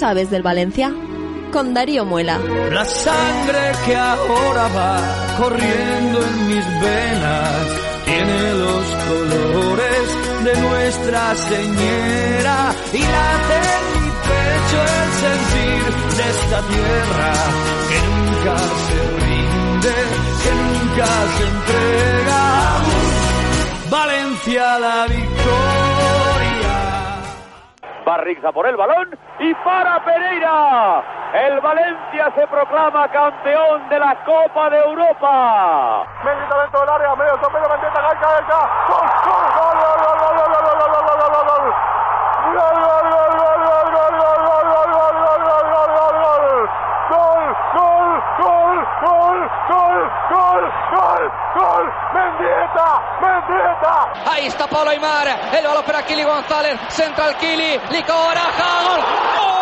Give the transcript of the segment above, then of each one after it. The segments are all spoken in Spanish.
¿Cuánto sabes del Valencia? Con Darío Muela. La sangre que ahora va corriendo en mis venas tiene los colores de nuestra señora y late en mi pecho el sentir de esta tierra que nunca se rinde, que nunca se entrega. Valencia la victoria. Barrixa por el balón y para Pereira. El Valencia se proclama campeón de la Copa de Europa. Mendieta dentro del área, medio medio gol, gol, gol, gol, gol, gol, gol, gol, gol, gol, gol, gol. Gol, gol, gol, gol, gol, gol, gol, gol. Mendieta, Mendieta. Ahí está Pablo Aymar, el balón para Kili González, central Kili, Licoraja, gol. Hola,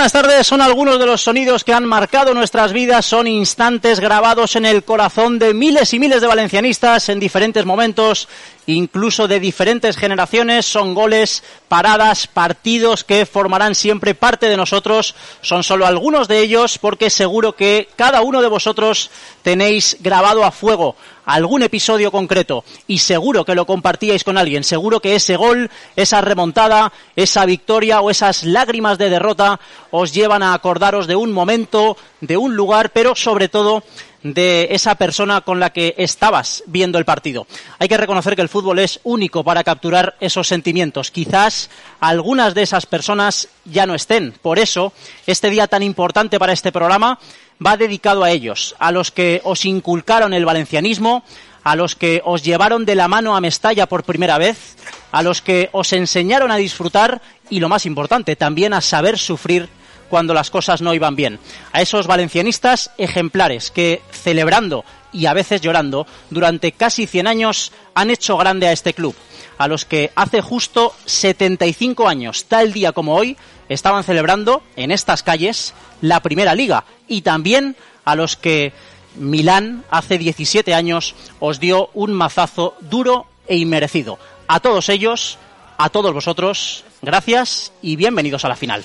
Buenas tardes. Son algunos de los sonidos que han marcado nuestras vidas. Son instantes grabados en el corazón de miles y miles de valencianistas en diferentes momentos, incluso de diferentes generaciones. Son goles, paradas, partidos que formarán siempre parte de nosotros. Son solo algunos de ellos porque seguro que cada uno de vosotros tenéis grabado a fuego algún episodio concreto y seguro que lo compartíais con alguien, seguro que ese gol, esa remontada, esa victoria o esas lágrimas de derrota os llevan a acordaros de un momento, de un lugar, pero sobre todo de esa persona con la que estabas viendo el partido. Hay que reconocer que el fútbol es único para capturar esos sentimientos. Quizás algunas de esas personas ya no estén. Por eso, este día tan importante para este programa va dedicado a ellos, a los que os inculcaron el valencianismo, a los que os llevaron de la mano a Mestalla por primera vez, a los que os enseñaron a disfrutar y, lo más importante, también a saber sufrir cuando las cosas no iban bien. A esos valencianistas ejemplares que, celebrando y a veces llorando, durante casi 100 años han hecho grande a este club. A los que hace justo 75 años, tal día como hoy, estaban celebrando en estas calles la primera liga. Y también a los que Milán hace 17 años os dio un mazazo duro e inmerecido. A todos ellos, a todos vosotros, gracias y bienvenidos a la final.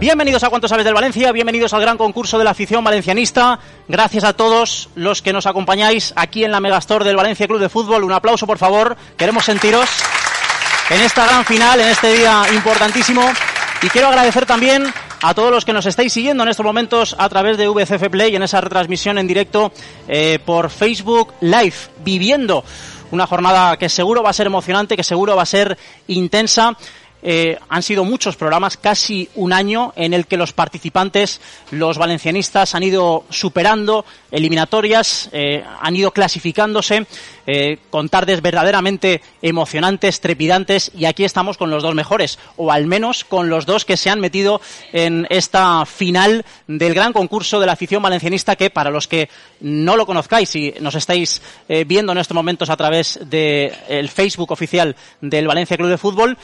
Bienvenidos a Cuánto Sabes del Valencia, bienvenidos al gran concurso de la afición valencianista. Gracias a todos los que nos acompañáis aquí en la Megastore del Valencia Club de Fútbol. Un aplauso, por favor. Queremos sentiros en esta gran final, en este día importantísimo. Y quiero agradecer también a todos los que nos estáis siguiendo en estos momentos a través de VCF Play en esa retransmisión en directo eh, por Facebook Live, viviendo una jornada que seguro va a ser emocionante, que seguro va a ser intensa. Eh, han sido muchos programas, casi un año, en el que los participantes, los valencianistas, han ido superando eliminatorias, eh, han ido clasificándose, eh, con tardes verdaderamente emocionantes, trepidantes, y aquí estamos con los dos mejores, o al menos con los dos que se han metido en esta final del gran concurso de la afición valencianista, que para los que no lo conozcáis y nos estáis viendo en estos momentos a través del el Facebook oficial del Valencia Club de Fútbol,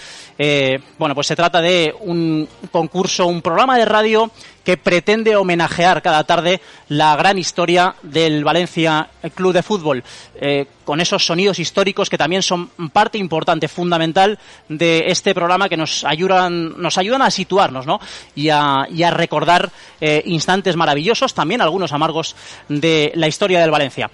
bueno, pues se trata de un concurso, un programa de radio que pretende homenajear cada tarde la gran historia del Valencia Club de Fútbol, eh, con esos sonidos históricos que también son parte importante, fundamental de este programa que nos ayudan, nos ayudan a situarnos ¿no? y, a, recordar eh, instantes maravillosos, también algunos amargos de la historia del Valencia.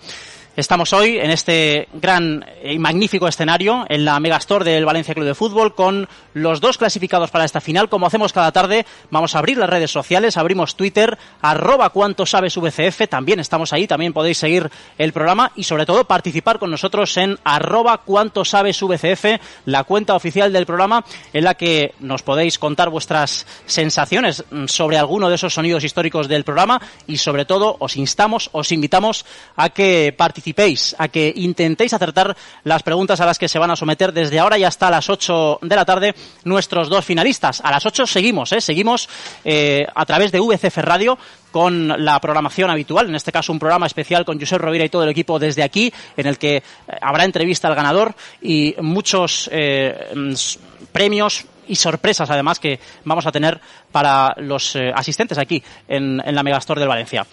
Estamos hoy en este gran y magnífico escenario, en la Megastore del Valencia Club de Fútbol, con los dos clasificados para esta final. Como hacemos cada tarde, vamos a abrir las redes sociales, abrimos Twitter, arroba cuánto sabes VCF, también estamos ahí, también podéis seguir el programa y sobre todo participar con nosotros en arroba cuánto sabes VCF, la cuenta oficial del programa, en la que nos podéis contar vuestras sensaciones sobre alguno de esos sonidos históricos del programa y sobre todo os instamos, os invitamos a que participéis participéis, a que intentéis acertar las preguntas a las que se van a someter desde ahora y hasta las 8 de la tarde nuestros dos finalistas. A las 8 seguimos, ¿eh? seguimos eh, a través de VCF Radio con la programación habitual, en este caso un programa especial con Josep Rovira y todo el equipo desde aquí, en el que eh, habrá entrevista al ganador y muchos eh, mm, premios y sorpresas además que vamos a tener para los asistentes aquí en, en la Megastore del Valencia.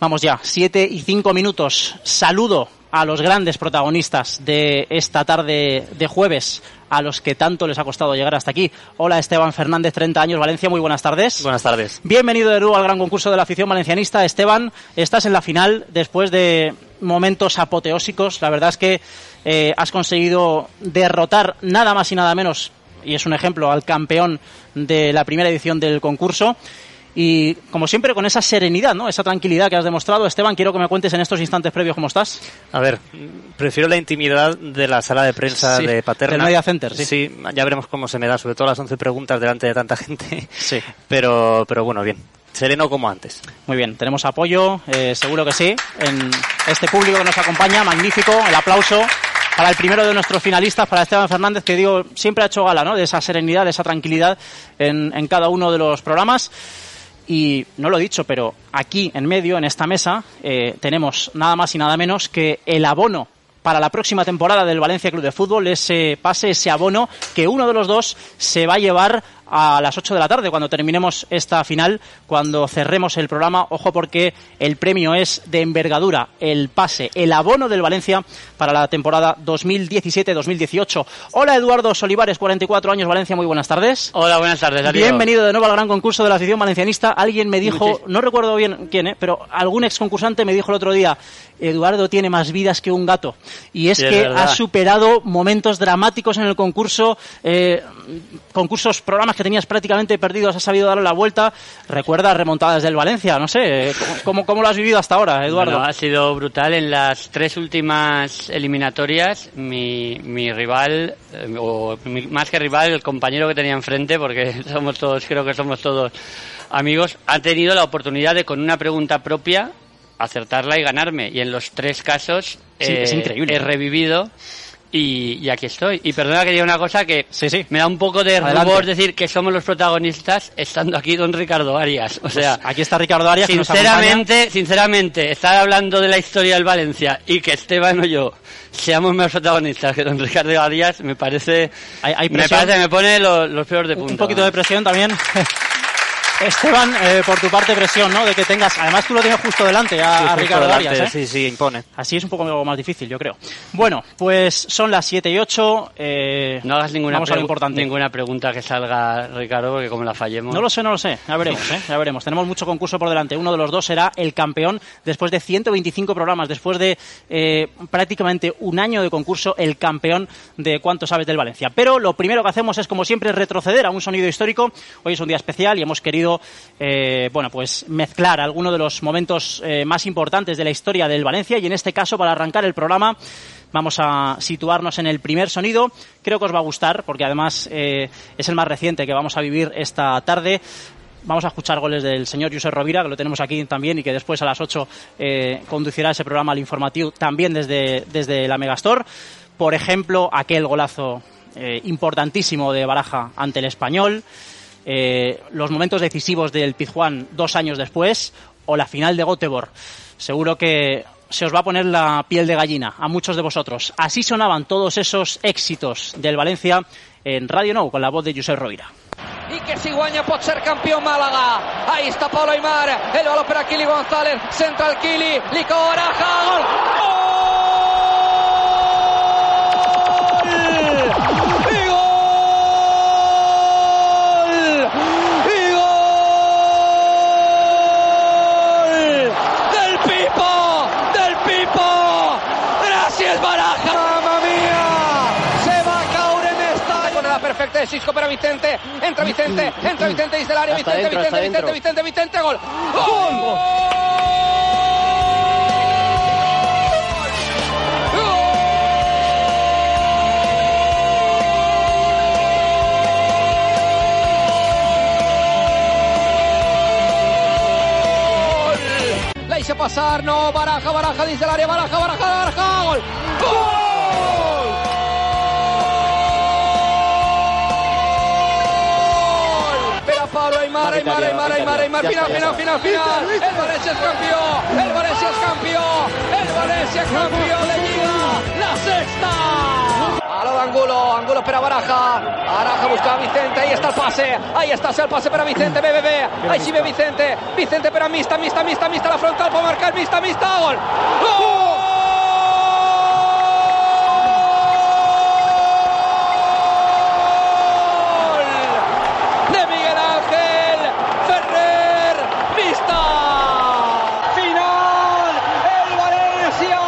Vamos ya, siete y cinco minutos. Saludo a los grandes protagonistas de esta tarde de jueves, a los que tanto les ha costado llegar hasta aquí. Hola Esteban Fernández, 30 años, Valencia, muy buenas tardes. Buenas tardes. Bienvenido de nuevo al gran concurso de la afición valencianista. Esteban, estás en la final después de momentos apoteósicos. La verdad es que eh, has conseguido derrotar nada más y nada menos, y es un ejemplo, al campeón de la primera edición del concurso. Y como siempre, con esa serenidad, ¿no? Esa tranquilidad que has demostrado. Esteban, quiero que me cuentes en estos instantes previos cómo estás. A ver, prefiero la intimidad de la sala de prensa Sí, de Paterna. del Media Center, sí. ya veremos cómo se me da, sobre todo las 11 preguntas delante de tanta gente. Sí. Pero, pero bueno, bien. Sereno como antes. Muy bien, tenemos apoyo, eh, seguro que sí, en este público que nos acompaña. Magnífico, el aplauso para el primero de nuestros finalistas, para Esteban Fernández, que digo, siempre ha hecho gala, ¿no? De esa serenidad, de esa tranquilidad en, en cada uno de los programas. Y no lo he dicho, pero aquí en medio, en esta mesa, eh, tenemos nada más y nada menos que el abono para la próxima temporada del Valencia Club de Fútbol, ese pase, ese abono que uno de los dos se va a llevar a las 8 de la tarde cuando terminemos esta final, cuando cerremos el programa. Ojo porque el premio es de envergadura, el pase, el abono del Valencia para la temporada 2017-2018. Hola Eduardo Solivares, 44 años, Valencia, muy buenas tardes. Hola, buenas tardes. Darío. Bienvenido de nuevo al gran concurso de la afición valencianista. Alguien me dijo, no recuerdo bien quién, ¿eh? pero algún ex concursante me dijo el otro día, Eduardo tiene más vidas que un gato. Y es Sí, que ha superado momentos dramáticos en el concurso, eh, concursos, programas que tenías prácticamente perdidos, has sabido darle la vuelta. Recuerda remontadas del Valencia, no sé, eh, ¿cómo, cómo lo has vivido hasta ahora, Eduardo? Bueno, ha sido brutal. En las tres últimas eliminatorias, mi, mi rival, eh, o mi- más que rival, el compañero que tenía enfrente, porque somos todos, creo que somos todos amigos, ha tenido la oportunidad de, con una pregunta propia, acertarla y ganarme. Y en los tres casos Sí, es increíble. he revivido. Y, y aquí estoy. Y perdona que diga una cosa que Sí, sí. me da un poco de Adelante. rubor decir que somos los protagonistas estando aquí don Ricardo Arias. O sea, Pues aquí está Ricardo Arias, que nos acompaña. Sinceramente, sinceramente, estar hablando de la historia del Valencia y que Esteban o yo seamos más protagonistas que don Ricardo Arias, me parece, Hay- hay me parece, me pone los, los peores de punta. Un poquito de presión también. Esteban, eh, por tu parte presión, ¿no? De que tengas, además tú lo tienes justo delante a, Sí, a Ricardo delante, Arias, ¿eh? Sí, sí, impone. Así es un poco más difícil, yo creo. Bueno, pues son las 7 y 8. Eh, No hagas ninguna, vamos a lo importante. ninguna pregunta que salga Ricardo, porque como la fallemos... No lo sé, no lo sé. Ya veremos, ¿eh? Ya veremos. Tenemos mucho concurso por delante. Uno de los dos será el campeón después de 125 programas, después de eh, prácticamente un año de concurso, el campeón de cuánto sabes del Valencia. Pero lo primero que hacemos es, como siempre, retroceder a un sonido histórico. Hoy es un día especial y hemos querido, eh, bueno, pues mezclar algunos de los momentos eh, más importantes de la historia del Valencia y en este caso, para arrancar el programa, Vamos a situarnos en el primer sonido. Creo que os va a gustar porque además eh, es el más reciente que vamos a vivir esta tarde. Vamos a escuchar goles del señor Josep Rovira, que lo tenemos aquí también y que después a las 8 eh, conducirá ese programa al informativo también desde, desde la Megastore. Por ejemplo, aquel golazo importantísimo de Baraja ante el español, eh, los momentos decisivos del Pizjuán dos años después o la final de Göteborg. Seguro que se os va a poner la piel de gallina a muchos de vosotros. Así sonaban todos esos éxitos del Valencia en Radio Nou con la voz de Josep Rovira. i que si guanya pot ser campió Màlaga. Ahí està Pablo Aymar, el baló per a Kili González, centra el Kili, li coraja, gol! Gol! De Cisco para Vicente. Entra Vicente, entra Vicente desde el área. Vicente, dentro, Vicente, Vicente. Vicente, Vicente, gol. ¡Gol! La hice pasar, no, baraja, baraja, dice el área, baraja, baraja, baraja, gol. ¡Gol! Per a Pablo Aymar, Aymar, Aymar, Aymar, Aymar, final, final, final, final. El Valencia es campeón, el Valencia es campeón, el Valencia es campeón. De Liga, la sexta. A lo de Angulo, Angulo espera Baraja, Baraja busca a Vicente, ahí está el pase, ahí está el pase para Vicente, ve, ahí sí ve Vicente, Vicente para Mista, Mista, Mista, Mista, la frontal para marcar, Mista, Mista, gol. ¡Gol! De Miguel Ángel Ferrer Vista. Final. El Valencia,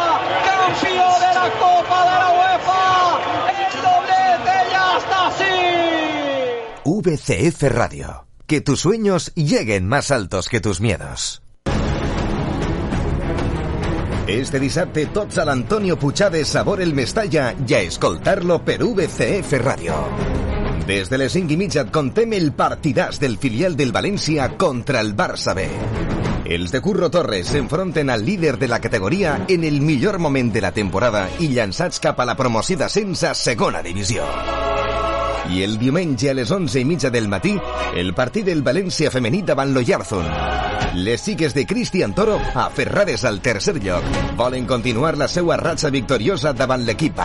campeón de la Copa de la UEFA. El doblete ya está VCF Radio. Que tus sueños lleguen más altos que tus miedos. Este dissabte tots a l'Antonio Puigades Sabor el Mestalla i a escoltar-lo per VCF Ràdio. Des de les 5 i mitja et contem el partidàs del filial del València contra el Barça B. Els de Curro Torres s'enfronten al líder de la categoria en el millor moment de la temporada i llançats cap a la promoció d'ascens a segona divisió. I el diumenge a les 11 i mitja del matí, el partit del València femení davant l'Oyarzun. Les xiques de Cristian Toro, aferrades al tercer lloc, volen continuar la seva ratxa victoriosa davant l'equip.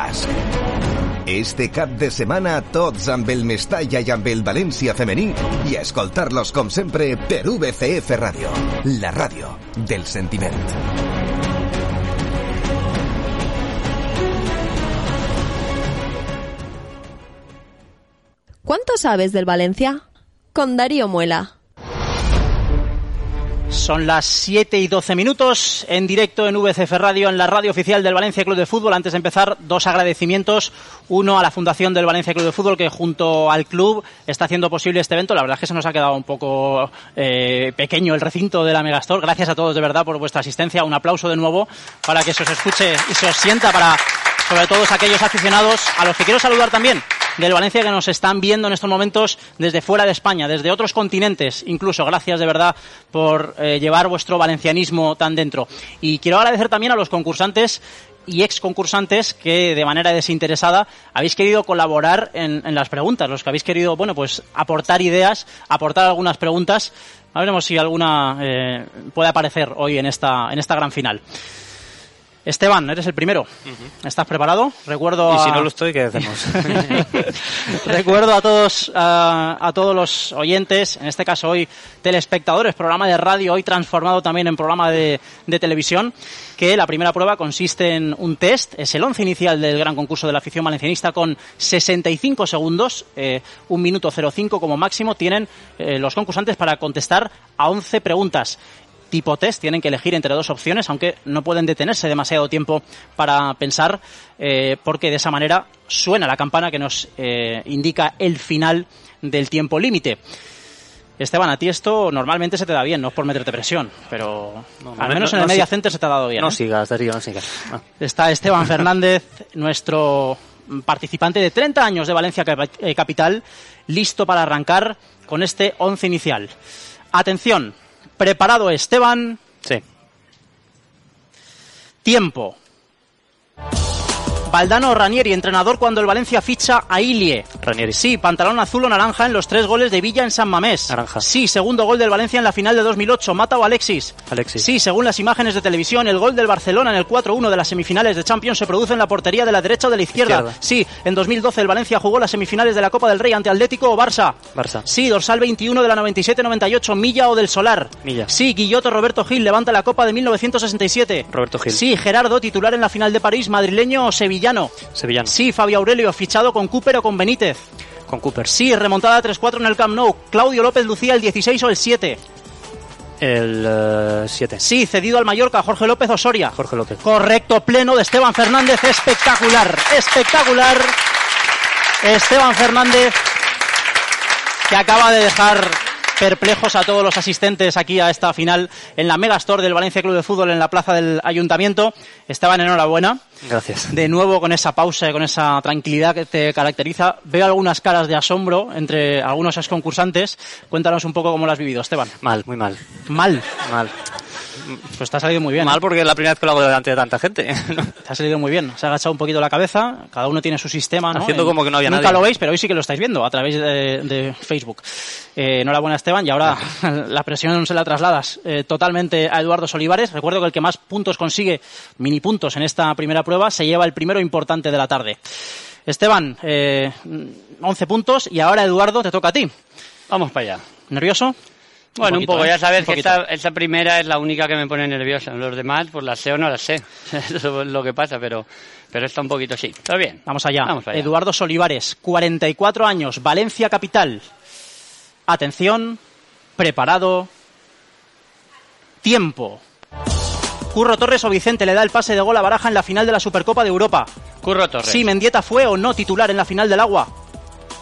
Este cap de setmana, tots amb el Mestalla i amb el València femení i a escoltar-los, com sempre, VCF Ràdio, la ràdio del sentiment. ¿Cuánto sabes del Valencia? Con Darío Muela. Son las 7 y 12 minutos en directo en VCF Radio, en la radio oficial del Valencia Club de Fútbol. Antes de empezar, dos agradecimientos. Uno a la Fundación del Valencia Club de Fútbol, que junto al club está haciendo posible este evento. La verdad es que se nos ha quedado un poco eh, pequeño el recinto de la Megastore. Gracias a todos de verdad por vuestra asistencia. Un aplauso de nuevo para que se os escuche y se os sienta para, sobre todo, aquellos aficionados a los que quiero saludar también del Valencia que nos están viendo en estos momentos desde fuera de España, desde otros continentes, incluso. Gracias de verdad por eh, llevar vuestro valencianismo tan dentro. Y quiero agradecer también a los concursantes y ex concursantes que de manera desinteresada habéis querido colaborar en, las preguntas, los que habéis querido, bueno, pues aportar ideas, aportar algunas preguntas. A veremos si alguna eh, puede aparecer hoy en esta, en esta gran final. Esteban, eres el primero. ¿Estás preparado? Recuerdo y si a... no lo estoy, ¿qué hacemos? Recuerdo a todos, a, a, todos los oyentes, en este caso hoy telespectadores, programa de radio, hoy transformado también en programa de, de televisión, que la primera prueba consiste en un test, es el once inicial del gran concurso de la afición valencianista con 65 segundos, eh, un minuto 05 como máximo, tienen eh, los concursantes para contestar a 11 preguntas tipo test, tienen que elegir entre dos opciones, aunque no pueden detenerse demasiado tiempo para pensar, eh, porque de esa manera suena la campana que nos eh, indica el final del tiempo límite. Esteban, a ti esto normalmente se te da bien, no es por meterte presión, pero no, al menos no, en el Media Center se te ha dado bien. No ¿eh? sigas, Darío, no sigas. Está Esteban Fernández, nuestro participante de 30 años de Valencia Capital, listo para arrancar con este once inicial. Atención, ¿Preparado Esteban? Sí. Tiempo. Valdano Ranieri, entrenador cuando el Valencia ficha a Ilie. Ranieri. Sí, pantalón azul o naranja en los tres goles de Villa en San Mamés. Naranja. Sí, segundo gol del Valencia en la final de 2008. Mata o Alexis. Alexis. Sí, según las imágenes de televisión, el gol del Barcelona en el 4-1 de las semifinales de Champions se produce en la portería de la derecha o de la izquierda. izquierda. Sí, en 2012 el Valencia jugó las semifinales de la Copa del Rey ante Atlético o Barça. Barça. Sí, dorsal 21 de la 97-98, Milla o del Solar. Milla. Sí, Guilloto Roberto Gil levanta la Copa de 1967. Roberto Gil. Sí, Gerardo, titular en la final de París, madrileño o sevillano. Sevillano. Sí, Fabio Aurelio, fichado con Cooper o con Benítez. Con Cooper. Sí, remontada 3-4 en el Camp Nou. Claudio López Lucía el 16 o el 7. El 7. Uh, sí, cedido al Mallorca, Jorge López Osoria. Jorge López. Correcto, pleno de Esteban Fernández, espectacular, espectacular. Esteban Fernández, que acaba de dejar perplejos a todos los asistentes aquí a esta final en la Megastore del Valencia Club de Fútbol en la plaza del Ayuntamiento. Esteban, enhorabuena. Gracias. De nuevo con esa pausa y con esa tranquilidad que te caracteriza. Veo algunas caras de asombro entre algunos ex concursantes. Cuéntanos un poco cómo lo has vivido, Esteban. Mal, muy mal. Mal. Mal. Pues te ha salido muy bien. Mal porque es la primera vez que lo hago delante de tanta gente. Te ha salido muy bien. Se ha agachado un poquito la cabeza. Cada uno tiene su sistema. ¿no? Haciendo En- como que no había Nunca nadie. lo veis, pero hoy sí que lo estáis viendo a través de, de Facebook. Eh, enhorabuena, Esteban. Y ahora la presión se la trasladas eh, totalmente a Eduardo Solivares. Recuerdo que el que más puntos consigue, mini puntos en esta primera prueba, se lleva el primero importante de la tarde. Esteban, eh, 11 puntos. Y ahora, Eduardo, te toca a ti. Vamos para allá. ¿Nervioso? Bueno, un, poquito, poco, ¿eh? ya sabes que esta, esta primera es la única que me pone nerviosa. Los demás, pues las sé o no las sé. Eso es lo que pasa, pero, pero esta un poquito sí. Pero bien. Vamos allá. Vamos allá. Eduardo Solivares, 44 años, Valencia Capital. Atención, preparado. Tiempo. Curro Torres o Vicente le da el pase de gol a Baraja en la final de la Supercopa de Europa. Curro Torres. Sí, Mendieta fue o no titular en la final del agua.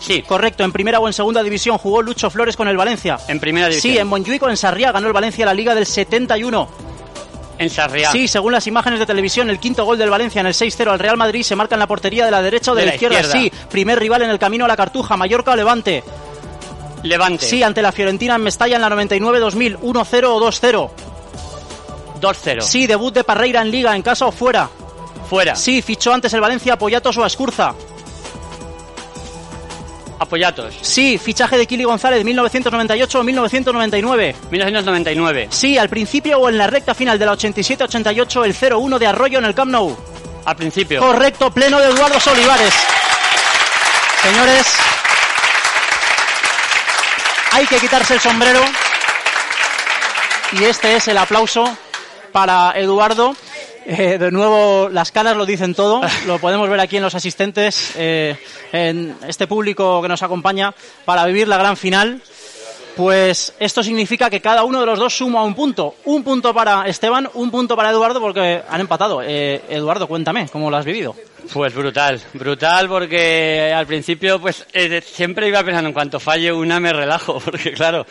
Sí. Correcto, en primera o en segunda división jugó Lucho Flores con el Valencia. En primera división. Sí, en Montjuic o en Sarriá ganó el Valencia la Liga del 71. En Sarriá. Sí, según las imágenes de televisión, el quinto gol del Valencia en el 6-0 al Real Madrid se marca en la portería de la derecha o de, De la, la izquierda. izquierda. Sí, primer rival en el camino a la Cartuja, Mallorca o Levante. Levante. Sí, ante la Fiorentina en Mestalla en la 99-2000, 1-0 o 2-0. 2-0. Sí, debut de Parreira en Liga, en casa o fuera. Fuera. Sí, fichó antes el Valencia a Poyatos o a Escurza. Apoyatos. Sí, fichaje de Kili González 1998 o 1999. 1999. Sí, al principio o en la recta final de la 87-88 el 0-1 de Arroyo en el Camp Nou. Al principio. Correcto, pleno de Eduardo Solivares. Señores, hay que quitarse el sombrero. Y este es el aplauso para Eduardo. Eh, de nuevo, las caras lo dicen todo. Lo podemos ver aquí en los asistentes, eh, en este público que nos acompaña para vivir la gran final. Pues esto significa que cada uno de los dos suma un punto. Un punto para Esteban, un punto para Eduardo porque han empatado. Eh, Eduardo, cuéntame, ¿cómo lo has vivido? Pues brutal, brutal porque al principio pues eh, siempre iba pensando en cuanto falle una me relajo, porque claro,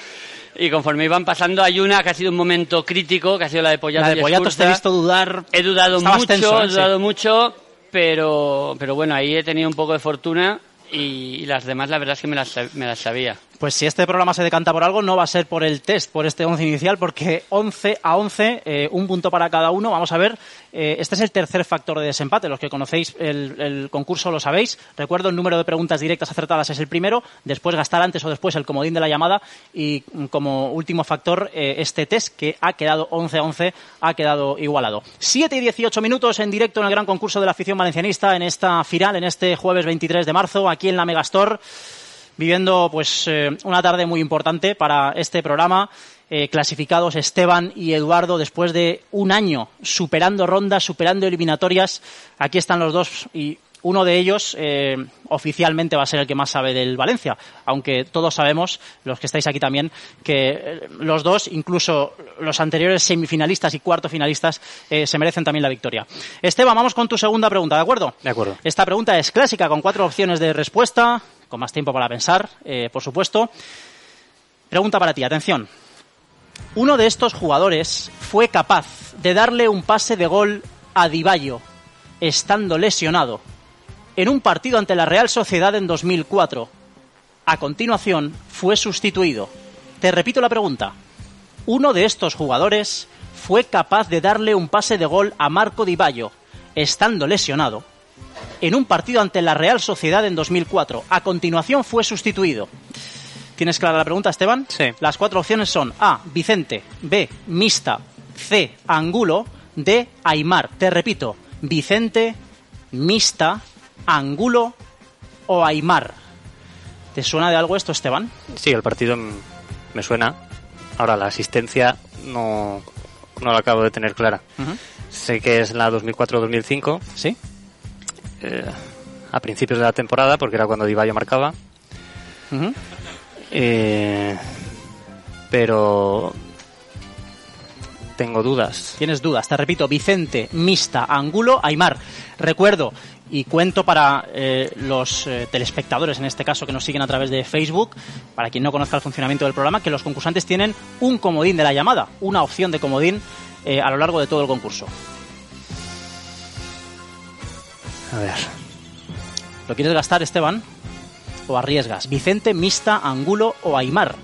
y conforme iban pasando hay una que ha sido un momento crítico, que ha sido la de Pollatos. La de Pollatos te he visto dudar. He dudado mucho, tenso, ¿eh? he dudado Sí. mucho, pero, pero bueno, ahí he tenido un poco de fortuna y, y las demás la verdad es que me las, me las sabía. Pues si este programa se decanta por algo, no va a ser por el test, por este 11 inicial, porque 11 a 11, eh, un punto para cada uno. Vamos a ver, eh, este es el tercer factor de desempate. Los que conocéis el, el concurso lo sabéis. Recuerdo, el número de preguntas directas acertadas es el primero, después gastar antes o después el comodín de la llamada y mm, como último factor eh, este test que ha quedado 11 a 11, ha quedado igualado. 7 y 18 minutos en directo en el gran concurso de la afición valencianista en esta final, en este jueves 23 de marzo, aquí en la Megastor viviendo pues eh, una tarde muy importante para este programa. Eh, clasificados Esteban y Eduardo después de un año superando rondas, superando eliminatorias. Aquí están los dos y uno de ellos eh, oficialmente va a ser el que más sabe del Valencia, aunque todos sabemos, los que estáis aquí también, que los dos, incluso los anteriores semifinalistas y cuarto finalistas, eh, se merecen también la victoria. Esteban, vamos con tu segunda pregunta, ¿de acuerdo? De acuerdo. Esta pregunta es clásica, con cuatro opciones de respuesta, con más tiempo para pensar, eh, por supuesto. Pregunta para ti, atención. Uno de estos jugadores fue capaz de darle un pase de gol a Diballo, estando lesionado, en un partido ante la Real Sociedad en 2004. A continuación, fue sustituido. Te repito la pregunta. Uno de estos jugadores fue capaz de darle un pase de gol a Marco Diballo, estando lesionado, en un partido ante la Real Sociedad en 2004. A continuación fue sustituido. ¿Tienes clara la pregunta, Esteban? Sí. Las cuatro opciones son A, Vicente, B, Mista, C, Angulo, D, Aymar. Te repito, Vicente, Mista, Angulo o Aymar. ¿Te suena de algo esto, Esteban? Sí, el partido me suena. Ahora, la asistencia no, no la acabo de tener clara. Sé que es la 2004-2005, ¿Sí? Eh, a principios de la temporada, porque era cuando Divallo marcaba. Eh, pero tengo dudas. Tienes dudas, te repito, Vicente, Mista, Angulo, Aymar. Recuerdo y cuento para eh, los eh, telespectadores, en este caso, que nos siguen a través de Facebook, para quien no conozca el funcionamiento del programa, que los concursantes tienen un comodín de la llamada, una opción de comodín eh, a lo largo de todo el concurso. A ver. ¿Lo quieres gastar, Esteban? ¿O arriesgas? Vicente, Mista, Angulo o Aymar.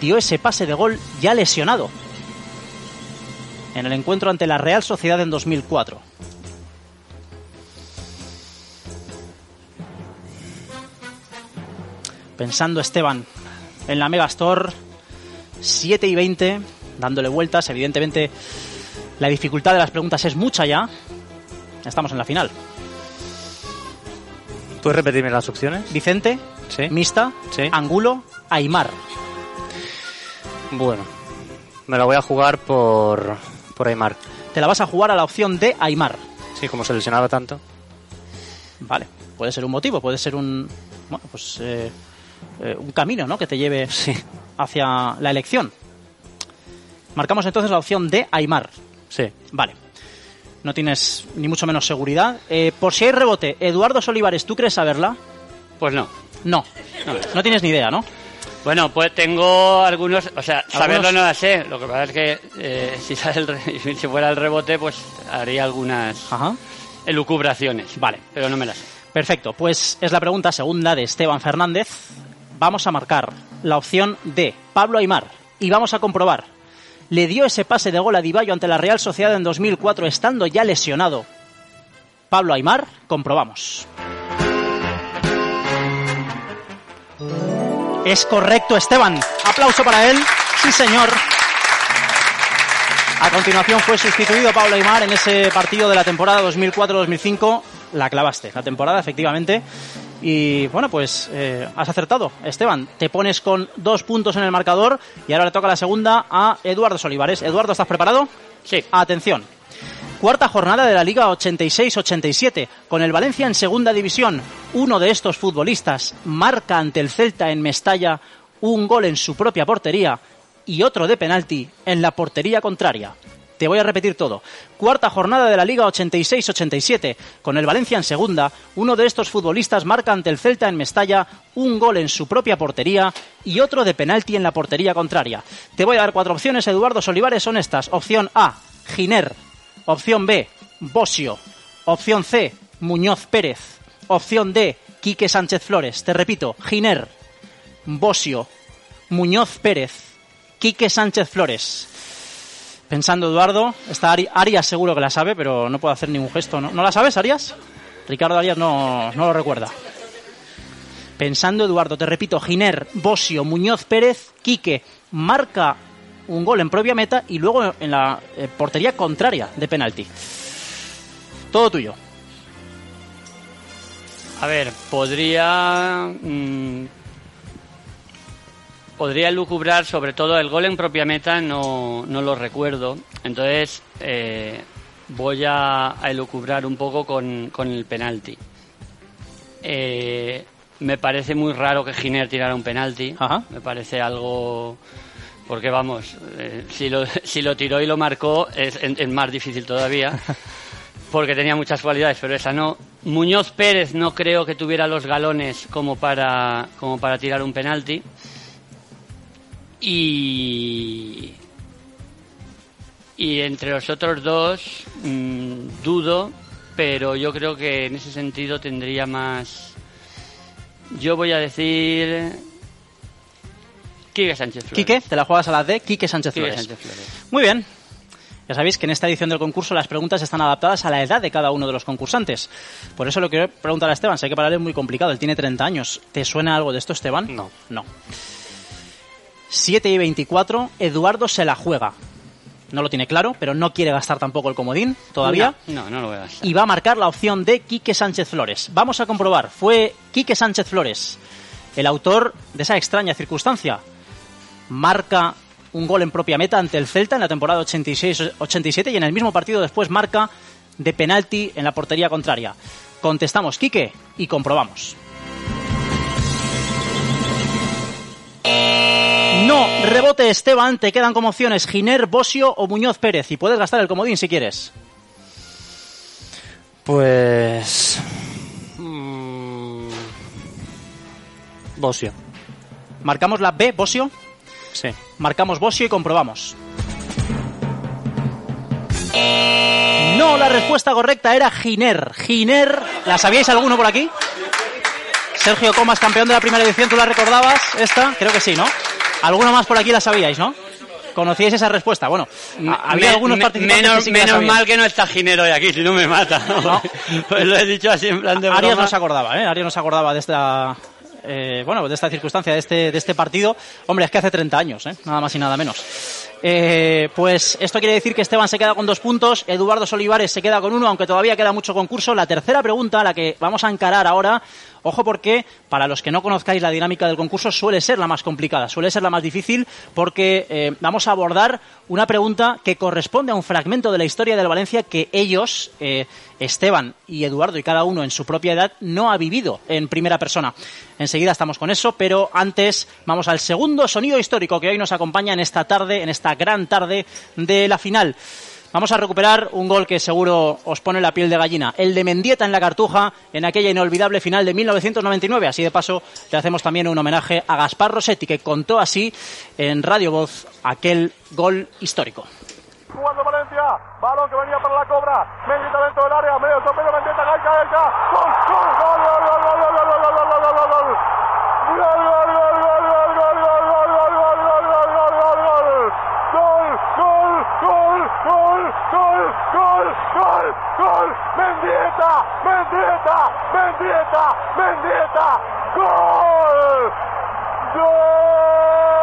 Dio ese pase de gol ya lesionado. en el encuentro ante la Real Sociedad en 2004. Pensando Esteban en la Megastore, 7 y 20, dándole vueltas. Evidentemente, la dificultad de las preguntas es mucha ya. Estamos en la final. ¿Puedes repetirme las opciones? Vicente, Sí. Mista, Sí. Angulo, Aymar. Bueno, me la voy a jugar por, por Aymar. Te la vas a jugar a la opción de Aymar. Sí, como se lesionaba tanto. Vale, puede ser un motivo, puede ser un, bueno, pues, eh, eh, un camino ¿no? que te lleve hacia la elección. Marcamos entonces la opción de Aymar. Sí. Vale. No tienes ni mucho menos seguridad. Eh, por si hay rebote, Eduardo Solivares, ¿tú crees saberla? Pues no. No. No tienes ni idea, ¿no? Bueno, pues tengo algunos, o sea, saberlo no la sé. Lo que pasa es que eh, si, sale el si fuera el rebote, pues haría algunas Ajá. elucubraciones. Vale. Pero no me las sé. Perfecto, pues es la pregunta segunda de Esteban Fernández. Vamos a marcar la opción de Pablo Aymar y vamos a comprobar. ¿Le dio ese pase de gol a Diballo ante la Real Sociedad en 2004 estando ya lesionado? Pablo Aymar, comprobamos. Es correcto, Esteban. Aplauso para él. Sí, señor. A continuación fue sustituido Pablo Aymar en ese partido de la temporada 2004-2005. La clavaste, la temporada, efectivamente. Y bueno, pues eh, has acertado, Esteban. Te pones con dos puntos en el marcador y ahora le toca la segunda a Eduardo Solivares. Eduardo, ¿estás preparado? Sí. Atención. Cuarta jornada de la Liga 86-87, con el Valencia en segunda división. Uno de estos futbolistas marca ante el Celta en Mestalla un gol en su propia portería y otro de penalti en la portería contraria. Te voy a repetir todo. Cuarta jornada de la Liga 86-87, con el Valencia en segunda. Uno de estos futbolistas marca ante el Celta en Mestalla un gol en su propia portería y otro de penalti en la portería contraria. Te voy a dar cuatro opciones, Eduardo Solivares, son estas. Opción A, Giner. Opción B, Bosio. Opción C, Muñoz Pérez. Opción D, Quique Sánchez Flores. Te repito, Giner, Bosio, Muñoz Pérez, Quique Sánchez Flores. Pensando, Eduardo, esta Ari- Arias seguro que la sabe, pero no puedo hacer ningún gesto. ¿No, ¿No la sabes, Arias? Ricardo Arias no, no lo recuerda. Pensando, Eduardo, te repito, Giner, Bosio, Muñoz Pérez, Quique, marca un gol en propia meta y luego en la eh, portería contraria de penalti. Todo tuyo. A ver, podría. mm, podría lucubrar sobre todo el gol en propia meta, no, no lo recuerdo. Entonces, eh, voy a, a elucubrar un poco con, con el penalti. Eh, me parece muy raro que Giner tirara un penalti. Me parece algo. Porque vamos, eh, si, lo, si lo tiró y lo marcó es, es- es más difícil todavía. Porque tenía muchas cualidades, pero esa no. Muñoz Pérez no creo que tuviera los galones como para, como para tirar un penalti. Y. Y entre los otros dos, mm, dudo, pero yo creo que en ese sentido tendría más. Yo voy a decir. Quique Sánchez Flores. Quique, te la juegas a la D, Quique Sánchez Quique Flores. Sánchez Flores. Muy bien. Ya sabéis que en esta edición del concurso las preguntas están adaptadas a la edad de cada uno de los concursantes. Por eso lo quiero preguntar a Esteban. Sé que para él es muy complicado. Él tiene 30 años. ¿Te suena algo de esto, Esteban? No. No. 7 y 24. Eduardo se la juega. No lo tiene claro, pero no quiere gastar tampoco el comodín todavía. No, no, no lo voy a gastar. Y va a marcar la opción de Quique Sánchez Flores. Vamos a comprobar. Fue Quique Sánchez Flores el autor de esa extraña circunstancia. Marca un gol en propia meta ante el Celta en la temporada 86-87 y en el mismo partido después marca de penalti en la portería contraria. Contestamos Quique y comprobamos. No, rebote Esteban, te quedan como opciones Giner, Bosio o Muñoz Pérez y puedes gastar el comodín si quieres. Pues. mm, Bosio. Marcamos la B, Bosio. Sí. Marcamos Bosio y comprobamos. No, la respuesta correcta era Giner. Giner, ¿la sabíais alguno por aquí? Sergio Comas, campeón de la primera edición, ¿tú la recordabas? ¿Esta? Creo que sí, ¿no? ¿Alguno más por aquí la sabíais, no? ¿Conocíais esa respuesta? Bueno, había me- algunos participantes menos que sí que la menos mal que no está Ginero hoy aquí, si no me mata. pues lo he dicho así en plan de Arias no se acordaba, ¿eh? Arias no se acordaba de esta... eh, bueno, de esta circunstancia, de este, de este partido. Hombre, es que hace 30 años, ¿eh? Nada más y nada menos. Eh, pues esto quiere decir que Esteban se queda con dos puntos, Eduardo Solivares se queda con uno, aunque todavía queda mucho concurso. La tercera pregunta, la que vamos a encarar ahora, ojo porque para los que no conozcáis la dinámica del concurso suele ser la más complicada, suele ser la más difícil porque eh, vamos a abordar una pregunta que corresponde a un fragmento de la historia del Valencia que ellos, eh, Esteban y Eduardo y cada uno en su propia edad, no ha vivido en primera persona. Enseguida estamos con eso, pero antes vamos al segundo sonido histórico que hoy nos acompaña en esta tarde, en esta gran tarde de la final. Vamos a recuperar un gol que seguro os pone la piel de gallina, el de Mendieta en la Cartuja en aquella inolvidable final de 1999. Así de paso le hacemos también un homenaje a Gaspar Rossetti que contó así en Radio Voz aquel gol histórico. Jugando Valencia, balón que venía para la cobra, Mendieta dentro del área, medio Mendieta, Gaica, Gaica, gol, gol, gol, gol, gol, gol, gol, gol, gol, gol, gol, gol, gol. Gol, Mendieta, Mendieta, Mendieta, Mendieta, gol. Gol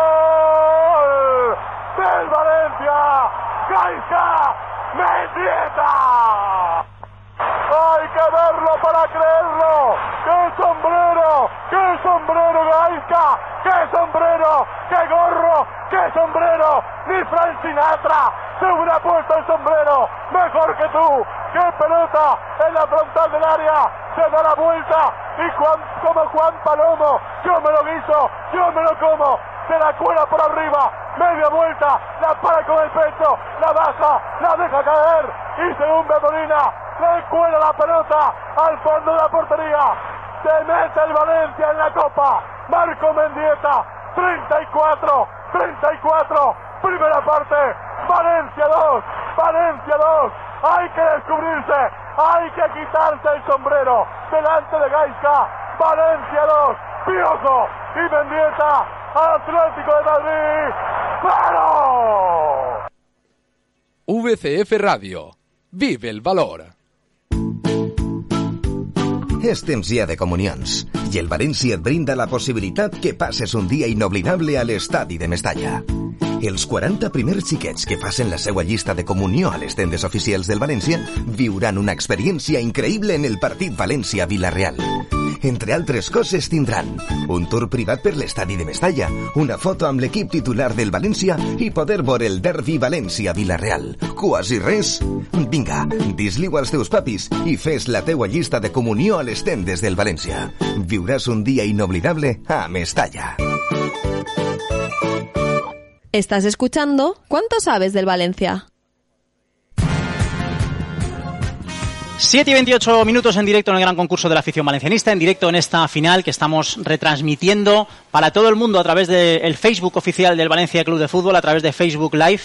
del Valencia, Gaisca, Mendieta. Hay que verlo para creerlo. ¡Qué sombrero! ¡Qué sombrero, Gaisca! ¡Qué sombrero! ¡Qué gorro! ¡Qué sombrero! Ni Frank Sinatra se hubiera puesto el sombrero mejor que tú. ¡Qué pelota en la frontal del área! Se da la vuelta y Juan, como Juan Palomo, yo me lo guiso, yo me lo como. Se la cuela por arriba, media vuelta, la para con el pecho, la baja, la deja caer y según Molina le cuela la pelota al fondo de la portería. Se mete el Valencia en la copa. Marco Mendieta, 34, 34, primera parte. Valencia 2, Valencia 2. Hay que descubrirse, hay que quitarse el sombrero delante de Gaisca. Valencia 2, Piojo y Mendieta, Atlético de Madrid. ¡Pero! VCF Radio. Vive el valor. És temps ja de comunions i el València et brinda la possibilitat que passes un dia inoblidable a l'estadi de Mestalla. Els 40 primers xiquets que facin la seva llista de comunió a les tendes oficials del València viuran una experiència increïble en el partit València-Vilareal. Entre altres coses tindran un tour privat per l'estadi de Mestalla, una foto amb l'equip titular del València i poder veure el derbi València-Vilareal. Quasi res? Vinga, dis-li-ho als teus papis i fes la teua llista de comunió a les tendes del València. Viuràs un dia inoblidable a Mestalla. Estás escuchando ¿Cuánto sabes del Valencia? 7 y 28 minutos en directo en el gran concurso de la afición valencianista, en directo en esta final que estamos retransmitiendo para todo el mundo a través del Facebook oficial del Valencia Club de Fútbol, a través de Facebook Live.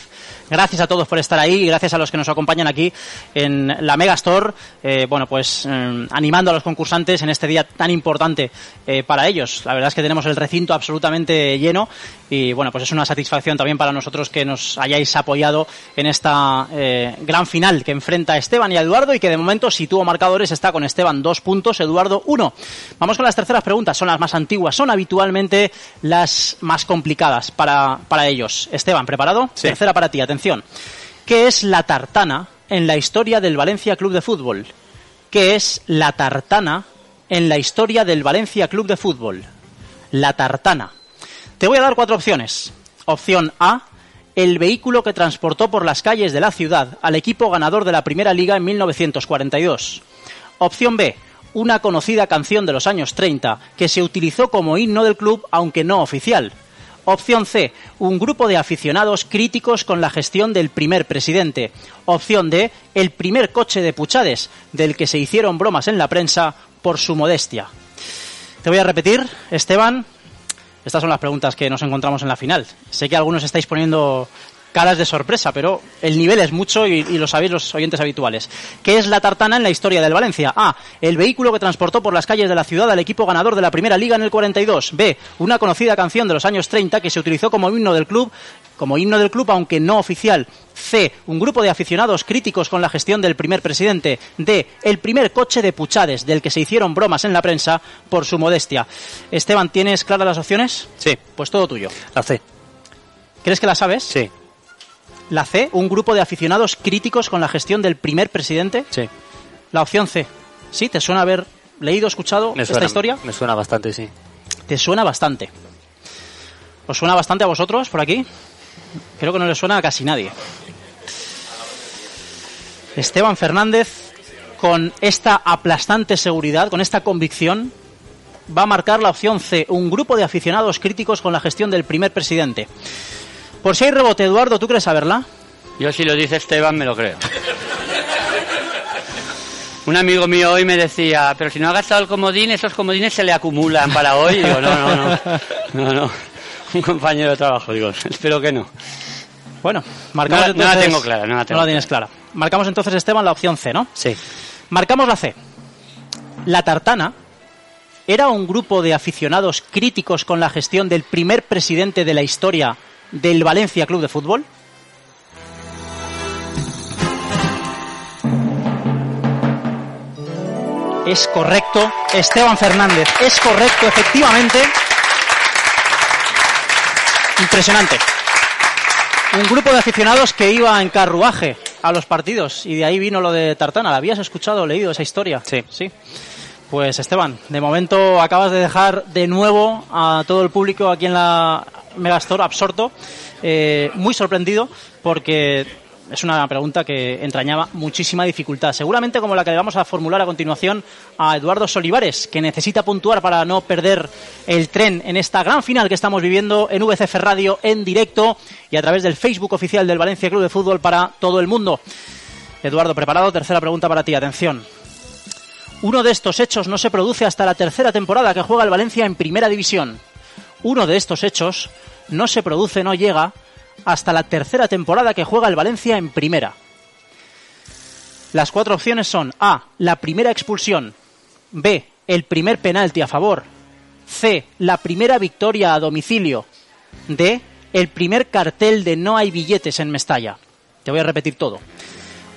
Gracias a todos por estar ahí y gracias a los que nos acompañan aquí en la Megastore, eh, bueno, pues eh, animando a los concursantes en este día tan importante eh, para ellos. La verdad es que tenemos el recinto absolutamente lleno y bueno, pues es una satisfacción también para nosotros que nos hayáis apoyado en esta gran final que enfrenta Esteban y a Eduardo y que de momento sitúa marcadores, está con Esteban dos puntos, Eduardo uno. Vamos con las terceras preguntas, son las más antiguas, son habitualmente las más complicadas para, para ellos. Esteban, ¿preparado? Sí. Tercera para ti, atención. ¿Qué es la tartana en la historia del Valencia Club de Fútbol? ¿Qué es la tartana en la historia del Valencia Club de Fútbol? La tartana. Te voy a dar cuatro opciones. Opción A, el vehículo que transportó por las calles de la ciudad al equipo ganador de la Primera Liga en 1942. Opción B, una conocida canción de los años 30 que se utilizó como himno del club aunque no oficial. Opción C, un grupo de aficionados críticos con la gestión del primer presidente. Opción D, el primer coche de Puchades, del que se hicieron bromas en la prensa por su modestia. Te voy a repetir, Esteban, estas son las preguntas que nos encontramos en la final. Sé que algunos estáis poniendo caras de sorpresa, pero el nivel es mucho y, y, lo sabéis los oyentes habituales. ¿Qué es la tartana en la historia del Valencia? A. El vehículo que transportó por las calles de la ciudad al equipo ganador de la primera liga en el 42. B. Una conocida canción de los años 30 que se utilizó como himno del club como himno del club, aunque no oficial. C. Un grupo de aficionados críticos con la gestión del primer presidente. D. El primer coche de Puchades, del que se hicieron bromas en la prensa por su modestia. Esteban, ¿tienes claras las opciones? Sí. Pues todo tuyo. La C. ¿Crees que la sabes? Sí. La C. Un grupo de aficionados críticos con la gestión del primer presidente. Sí. La opción C. ¿Sí? ¿Te suena haber leído, escuchado Me esta suena, historia? Me suena bastante, sí. Te suena bastante. ¿Os suena bastante a vosotros por aquí? Creo que no le suena a casi nadie. Esteban Fernández, con esta aplastante seguridad, con esta convicción, va a marcar la opción C, un grupo de aficionados críticos con la gestión del primer presidente. Por si hay rebote, Eduardo, ¿tú crees saberla? Yo si lo dice Esteban me lo creo. Un amigo mío hoy me decía, pero si no ha gastado el comodín, esos comodines se le acumulan para hoy. Y digo, no, no, no, no, no. Un compañero de trabajo, digo, espero que no. Bueno, marcamos No la- no la entonces- tengo clara, no la tengo tienes clara. Marcamos entonces, Esteban, la opción C, ¿no? Sí. Marcamos la C. La Tartana era un grupo de aficionados críticos con la gestión del primer presidente de la historia del Valencia Club de Fútbol. Es correcto, Esteban Fernández. Es correcto, efectivamente. Impresionante. Un grupo de aficionados que iba en carruaje a los partidos y de ahí vino lo de Tartana. ¿La habías escuchado leído esa historia? Sí. Sí. Pues Esteban, de momento acabas de dejar de nuevo a todo el público aquí en la Megastore absorto, eh, muy sorprendido porque es una pregunta que entrañaba muchísima dificultad. Seguramente como la que le vamos a formular a continuación a Eduardo Solivares, que necesita puntuar para no perder el tren en esta gran final que estamos viviendo en VCF Radio en directo y a través del Facebook oficial del Valencia Club de Fútbol para todo el mundo. Eduardo, preparado, tercera pregunta para ti, atención. Uno de estos hechos no se produce hasta la tercera temporada que juega el Valencia en Primera División. Uno de estos hechos no se produce, no llega hasta la tercera temporada que juega el Valencia en Primera. Las cuatro opciones son A, la primera expulsión, B, el primer penalti a favor, C, la primera victoria a domicilio, D, el primer cartel de no hay billetes en Mestalla. Te voy a repetir todo.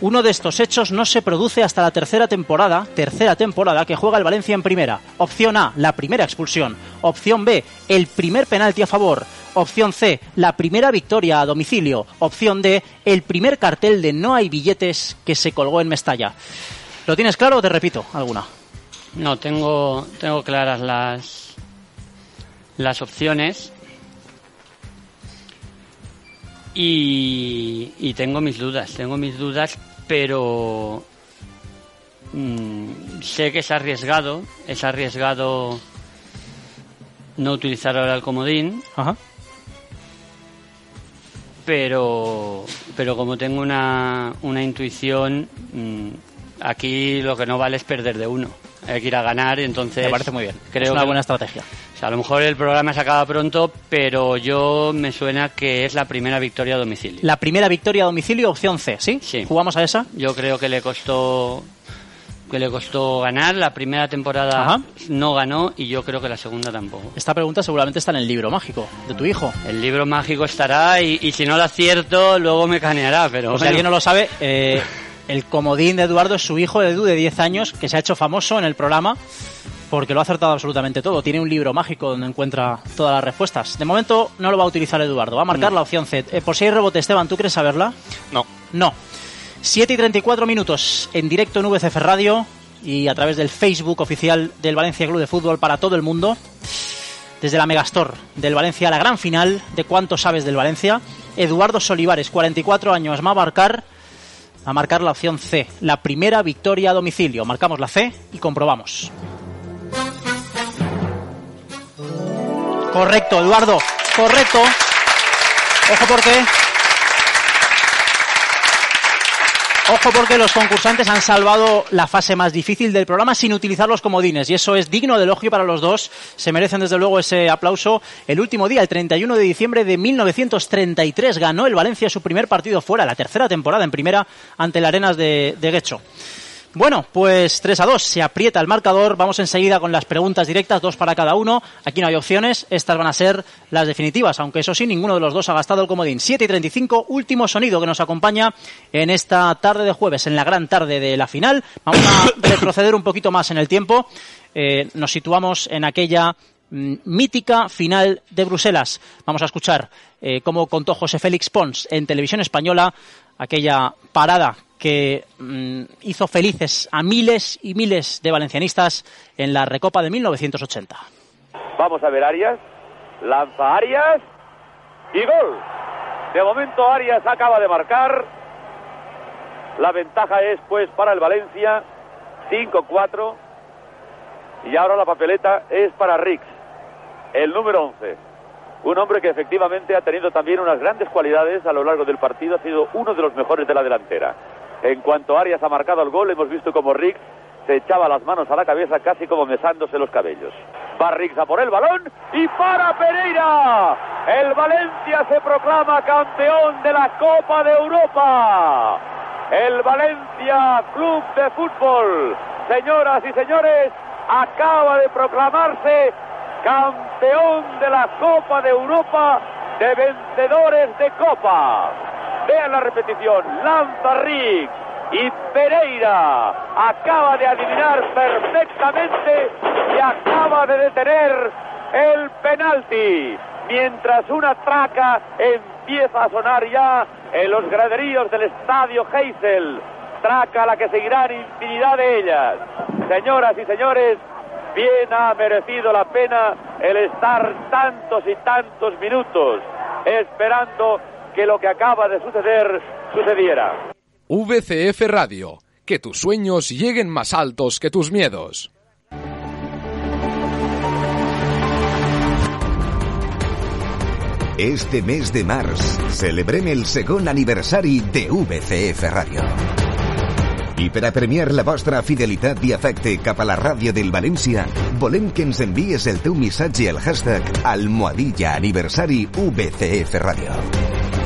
Uno de estos hechos no se produce hasta la tercera temporada, tercera temporada que juega el Valencia en primera. Opción A, la primera expulsión. Opción B, el primer penalti a favor. Opción C, la primera victoria a domicilio. Opción D, el primer cartel de no hay billetes que se colgó en Mestalla. ¿Lo tienes claro o te repito alguna? No, tengo, tengo claras las, las opciones. Y, y tengo mis dudas, tengo mis dudas, pero mm, sé que es arriesgado, es arriesgado no utilizar ahora el comodín, Ajá. pero, pero como tengo una, una intuición, mm, aquí lo que no vale es perder de uno. Hay que ir a ganar y entonces... Me parece muy bien. Creo es una que- buena estrategia. Sea, a lo mejor el programa se acaba pronto, pero yo me suena que es la primera victoria a domicilio. La primera victoria a domicilio, opción C, ¿sí? Sí. ¿Jugamos a esa? Yo creo que le costó que le costó ganar. La primera temporada Ajá. no ganó y yo creo que la segunda tampoco. Esta pregunta seguramente está en el libro mágico de tu hijo. El libro mágico estará y, y si no lo acierto, luego me caneará. Pero si bueno. alguien no lo sabe, eh, el comodín de Eduardo es su hijo Edu de 10 años, que se ha hecho famoso en el programa porque lo ha acertado absolutamente todo. Tiene un libro mágico donde encuentra todas las respuestas. De momento no lo va a utilizar Eduardo, va a marcar No. la opción C. Eh, por si hay rebote, Esteban, ¿tú crees saberla? No. No. 7 y 34 minutos en directo en VCF Radio y a través del Facebook oficial del Valencia Club de Fútbol para todo el mundo. Desde la Megastore del Valencia, la gran final de cuánto sabes del Valencia. Eduardo Solivares, 44 años, va a marcar, a marcar la opción C, la primera victoria a domicilio. Marcamos la C y comprobamos. Correcto, Eduardo, correcto. Ojo porque Ojo porque los concursantes han salvado la fase más difícil del programa sin utilizar los comodines y eso es digno de elogio para los dos. Se merecen desde luego ese aplauso. El último día, el 31 de diciembre de 1933, ganó el Valencia su primer partido fuera, la tercera temporada en primera ante el Arenas de, de Guecho. Bueno, pues 3 a 2, se aprieta el marcador, vamos enseguida con las preguntas directas, dos para cada uno, aquí no hay opciones, estas van a ser las definitivas, aunque eso sí, ninguno de los dos ha gastado el comodín. 7 y 35, último sonido que nos acompaña en esta tarde de jueves, en la gran tarde de la final. Vamos a retroceder un poquito más en el tiempo, eh, nos situamos en aquella mm, mítica final de Bruselas. Vamos a escuchar eh, cómo contó José Félix Pons en televisión española aquella parada que mm, hizo felices a miles y miles de valencianistas en la Recopa de 1980. Vamos a ver Arias, lanza Arias y gol. De momento Arias acaba de marcar. La ventaja es pues para el Valencia 5-4 y ahora la papeleta es para Rix, el número 11. Un hombre que efectivamente ha tenido también unas grandes cualidades a lo largo del partido, ha sido uno de los mejores de la delantera. En cuanto Arias ha marcado el gol, hemos visto como Riggs se echaba las manos a la cabeza casi como mesándose los cabellos. Va a por el balón y para Pereira. El Valencia se proclama campeón de la Copa de Europa. El Valencia Club de Fútbol, señoras y señores, acaba de proclamarse campeón de la Copa de Europa de vencedores de Copa. Vean la repetición, lanza Riggs y Pereira acaba de adivinar perfectamente y acaba de detener el penalti. Mientras una traca empieza a sonar ya en los graderíos del estadio Heysel. Traca a la que seguirán infinidad de ellas. Señoras y señores, bien ha merecido la pena el estar tantos y tantos minutos esperando que lo que acaba de suceder sucediera. VCF Radio, que tus sueños lleguen más altos que tus miedos. Este mes de març celebrem el segon aniversari de VCF Ràdio. I per a premiar la vostra fidelitat i afecte cap a la ràdio del València, volem que ens envies el teu missatge al hashtag Almohadilla Aniversari VCF Ràdio.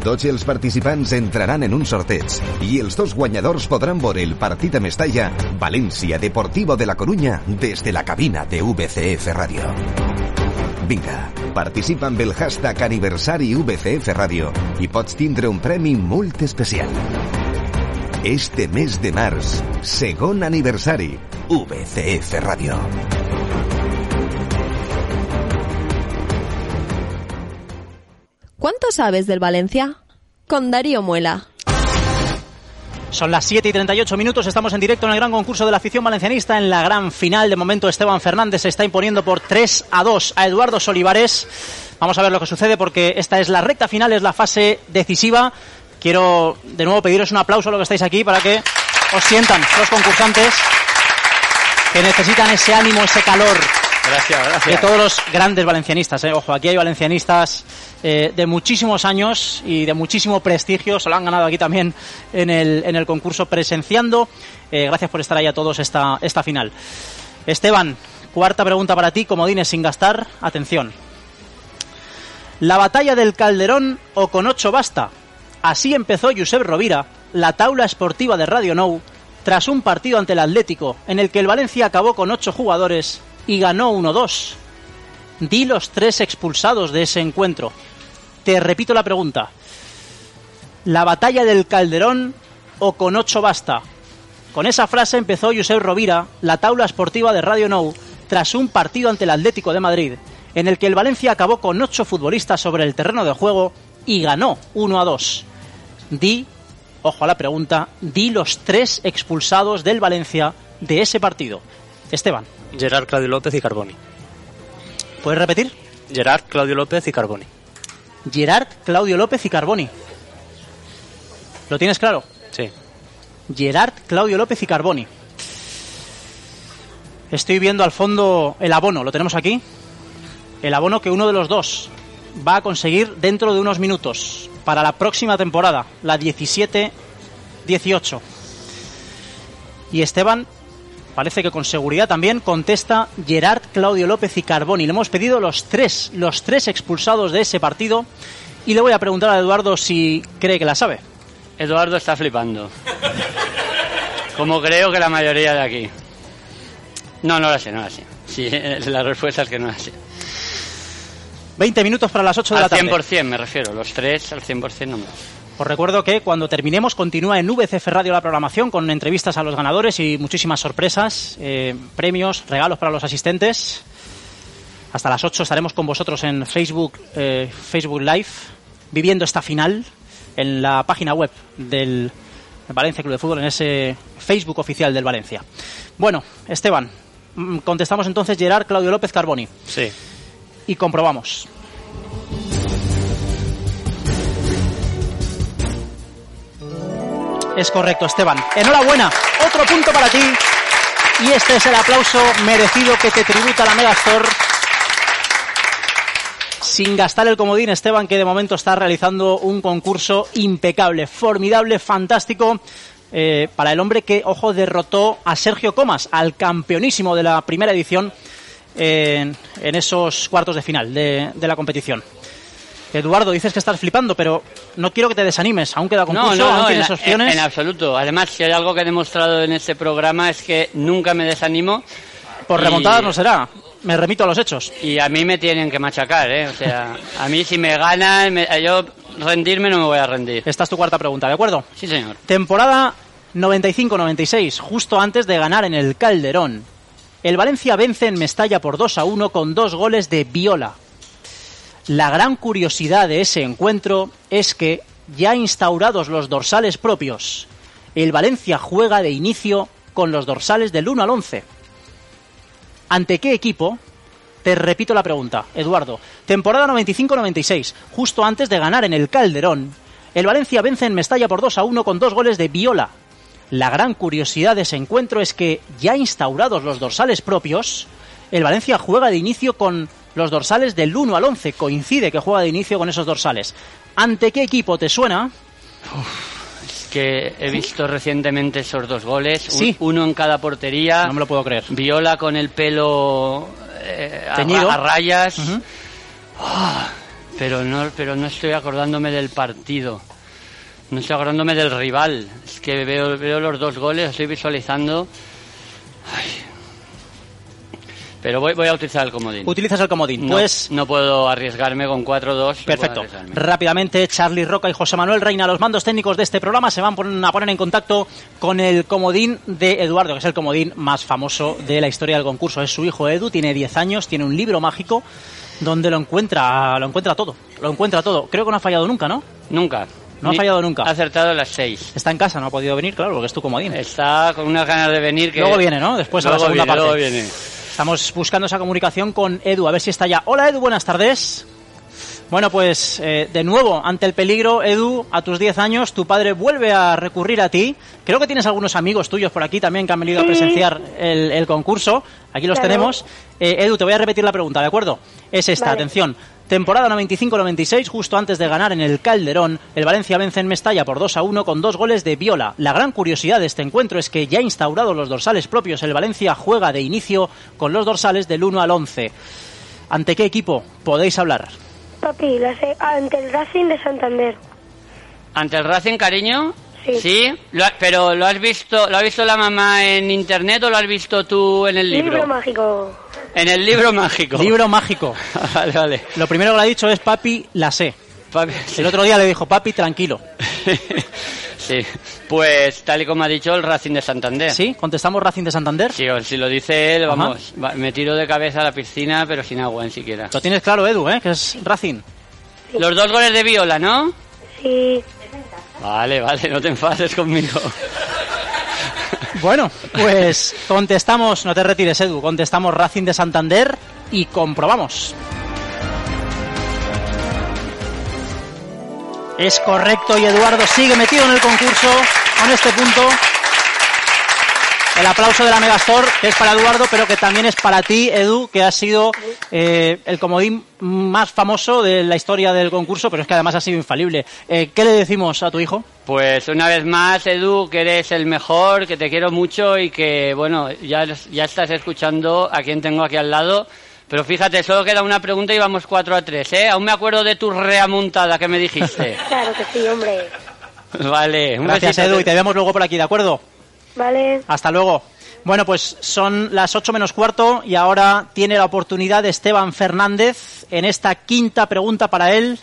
Tots els participants entraran en un sorteig i els dos guanyadors podran veure el partit a Mestalla València Deportivo de la Corunya des de la cabina de VCF Ràdio. Vinga, participa amb el hashtag aniversari VCF Ràdio i pots tindre un premi molt especial. Este mes de març, segon aniversari, VCF Ràdio. ¿Cuánto sabes del Valencia? Con Darío Muela. Son las 7 y 38 minutos, estamos en directo en el gran concurso de la afición valencianista en la gran final. De momento Esteban Fernández se está imponiendo por 3 a 2 a Eduardo Solivares. Vamos a ver lo que sucede porque esta es la recta final, es la fase decisiva. Quiero de nuevo pediros un aplauso a los que estáis aquí para que os sientan los concursantes que necesitan ese ánimo, ese calor Gracias, de gracias. todos los grandes valencianistas. ¿eh? Ojo, aquí hay valencianistas eh, de muchísimos años y de muchísimo prestigio. Se lo han ganado aquí también en el, en el concurso presenciando. Eh, gracias por estar ahí a todos esta, esta final. Esteban, cuarta pregunta para ti, comodines sin gastar. Atención. La batalla del Calderón o con ocho basta. Así empezó Josep Rovira, la taula esportiva de Radio Nou, tras un partido ante el Atlético, en el que el Valencia acabó con ocho jugadores y ganó 1-2. Di los tres expulsados de ese encuentro. Te repito la pregunta. ¿La batalla del Calderón o con ocho basta? Con esa frase empezó Josep Rovira, la taula esportiva de Radio Nou, tras un partido ante el Atlético de Madrid, en el que el Valencia acabó con ocho futbolistas sobre el terreno de juego y ganó 1 a 2. Di, ojo a la pregunta, di los tres expulsados del Valencia de ese partido. Esteban, Gerard, Claudio López y Carboni. ¿puedes repetir? Gerard, Claudio López y Carboni. Gerard, Claudio López y Carboni. ¿Lo tienes claro? Sí. Gerard, Claudio López y Carboni. Estoy viendo al fondo el abono, ¿lo tenemos aquí? El abono que uno de los dos va a conseguir dentro de unos minutos para la próxima temporada, la 17 18. Y Esteban, parece que con seguridad también, contesta Gerard, Claudio López y Carboni. Le hemos pedido los tres, los tres expulsados de ese partido. Y le voy a preguntar a Eduardo si cree que la sabe. Eduardo está flipando. Como creo que la mayoría de aquí. No, no la sé, no la sé. Sí, la respuesta es que no la sé. 20 minutos para las 8 de al la tarde. 100% me refiero, los tres al 100% no me Os recuerdo que cuando terminemos continúa en VCF Radio la programación con entrevistas a los ganadores y muchísimas sorpresas, eh, premios, regalos para los asistentes. Hasta las 8 estaremos con vosotros en Facebook, eh, Facebook Live, viviendo esta final en la página web del Valencia Club de Fútbol, en ese Facebook oficial del Valencia. Bueno, Esteban, mm, contestamos entonces Gerard Claudio López Carboni Sí. y comprobamos. Es correcto, Esteban. Enhorabuena. Otro punto para ti. Y este es el aplauso merecido que te tributa la Megastore. Sin gastar el comodín, Esteban, que de momento está realizando un concurso impecable, formidable, fantástico. eh, para el hombre que, ojo, derrotó a Sergio Comas, al campeonísimo de la primera edición en, esos cuartos de final de la competición. Eduardo, dices que estás flipando, pero no quiero que te desanimes. Aún queda concurso, No, no, aún no, en, tienes opciones. en- en absoluto. Además, si hay algo que he demostrado en este programa es que nunca me desanimo. Por y- remontadas no será. Me remito a los hechos. Y a mí me tienen que machacar, ¿eh? O sea, a mí si me ganan, me- yo rendirme no me voy a rendir. Esta es tu cuarta pregunta, ¿de acuerdo? Sí, señor. Temporada 95-96, justo antes de ganar en el Calderón. El Valencia vence en Mestalla por 2 a 1 con dos goles de Viola. La gran curiosidad de ese encuentro es que, ya instaurados los dorsales propios, el Valencia juega de inicio con los dorsales del 1 al 11. ¿Ante qué equipo? Te repito la pregunta, Eduardo. Temporada 95-96, justo antes de ganar en el Calderón, el Valencia vence en Mestalla por 2 a 1 con dos goles de Viola. La gran curiosidad de ese encuentro es que, ya instaurados los dorsales propios, el Valencia juega de inicio con los dorsales del 1 al 11. Coincide que juega de inicio con esos dorsales. ¿Ante qué equipo te suena? Que he visto recientemente esos dos goles, un- Sí. uno en cada portería. No me lo puedo creer. Viola con el pelo eh, a, Teñido. a rayas. Ah, pero no, pero no estoy acordándome del partido. No estoy acordándome del rival. Es que veo, veo los dos goles, estoy visualizando. Ay. Pero voy, voy a utilizar el comodín. Utilizas el comodín. No, Pues no puedo arriesgarme con 4-2. no puedo Perfecto. Rápidamente, Charlie Roca y José Manuel Reina, los mandos técnicos de este programa, se van a poner en contacto con el comodín de Eduardo, que es el comodín más famoso de la historia del concurso. Es su hijo Edu, tiene 10 años, tiene un libro mágico donde lo encuentra, lo encuentra todo. Lo encuentra todo. Creo que no ha fallado nunca, ¿no? Nunca. No ha fallado nunca. Ha acertado las 6. Está en casa, no ha podido venir, claro, porque es tu comodín. Está con unas ganas de venir que... Luego viene, ¿no? Después a la Luego segunda viene, parte. luego viene. Estamos buscando esa comunicación con Edu, a ver si está ya. Hola Edu, buenas tardes. Bueno, pues eh, de nuevo, ante el peligro, Edu, a tus 10 años, tu padre vuelve a recurrir a ti. Creo que tienes algunos amigos tuyos por aquí también que han venido a presenciar el, el concurso. Aquí los Claro. tenemos. Eh, Edu, te voy a repetir la pregunta, ¿de acuerdo? Es esta, Vale. atención. Temporada 95-96, justo antes de ganar en el Calderón, el Valencia vence en Mestalla por 2 a 1 con dos goles de Viola. La gran curiosidad de este encuentro es que ya instaurados los dorsales propios, el Valencia juega de inicio con los dorsales del 1 al 11. ¿Ante qué equipo podéis hablar? Papi, la sé- ante el Racing de Santander. ¿Ante el Racing, cariño? Sí. Lo ha- pero ¿lo has visto lo ha visto la mamá en internet o lo has visto tú en el libro? Libro mágico. En el libro mágico. Libro mágico. vale, vale. Lo primero que le ha dicho es papi, la sé. Papi, El otro día le dijo papi, tranquilo. sí. Pues tal y como ha dicho el Racing de Santander. ¿Sí? ¿Contestamos Racing de Santander? Sí, o si lo dice él, vamos, va- me tiro de cabeza a la piscina, pero sin agua ni siquiera. Lo tienes claro, Edu, ¿eh? Que es Racing. Los dos goles de Viola, ¿no? Sí. Vale, vale, no te enfades conmigo. Bueno, pues contestamos, no te retires, Edu, contestamos Racing de Santander y comprobamos. Es correcto y Eduardo sigue metido en el concurso con este punto. El aplauso de la Megastore, que es para Eduardo, pero que también es para ti, Edu, que has sido eh, el comodín más famoso de la historia del concurso, pero es que además ha sido infalible. Eh, ¿Qué le decimos a tu hijo? Pues una vez más, Edu, que eres el mejor, que te quiero mucho y que, bueno, ya, ya estás escuchando a quien tengo aquí al lado. Pero fíjate, solo queda una pregunta y vamos 4 a 3, ¿eh? Aún me acuerdo de tu reamontada que me dijiste. Claro que sí, hombre. vale, un Gracias, besito. Edu, y te vemos luego por aquí, ¿de acuerdo? Hasta luego. Bueno, pues son las 8 menos cuarto y ahora tiene la oportunidad Esteban Fernández en esta quinta pregunta para él.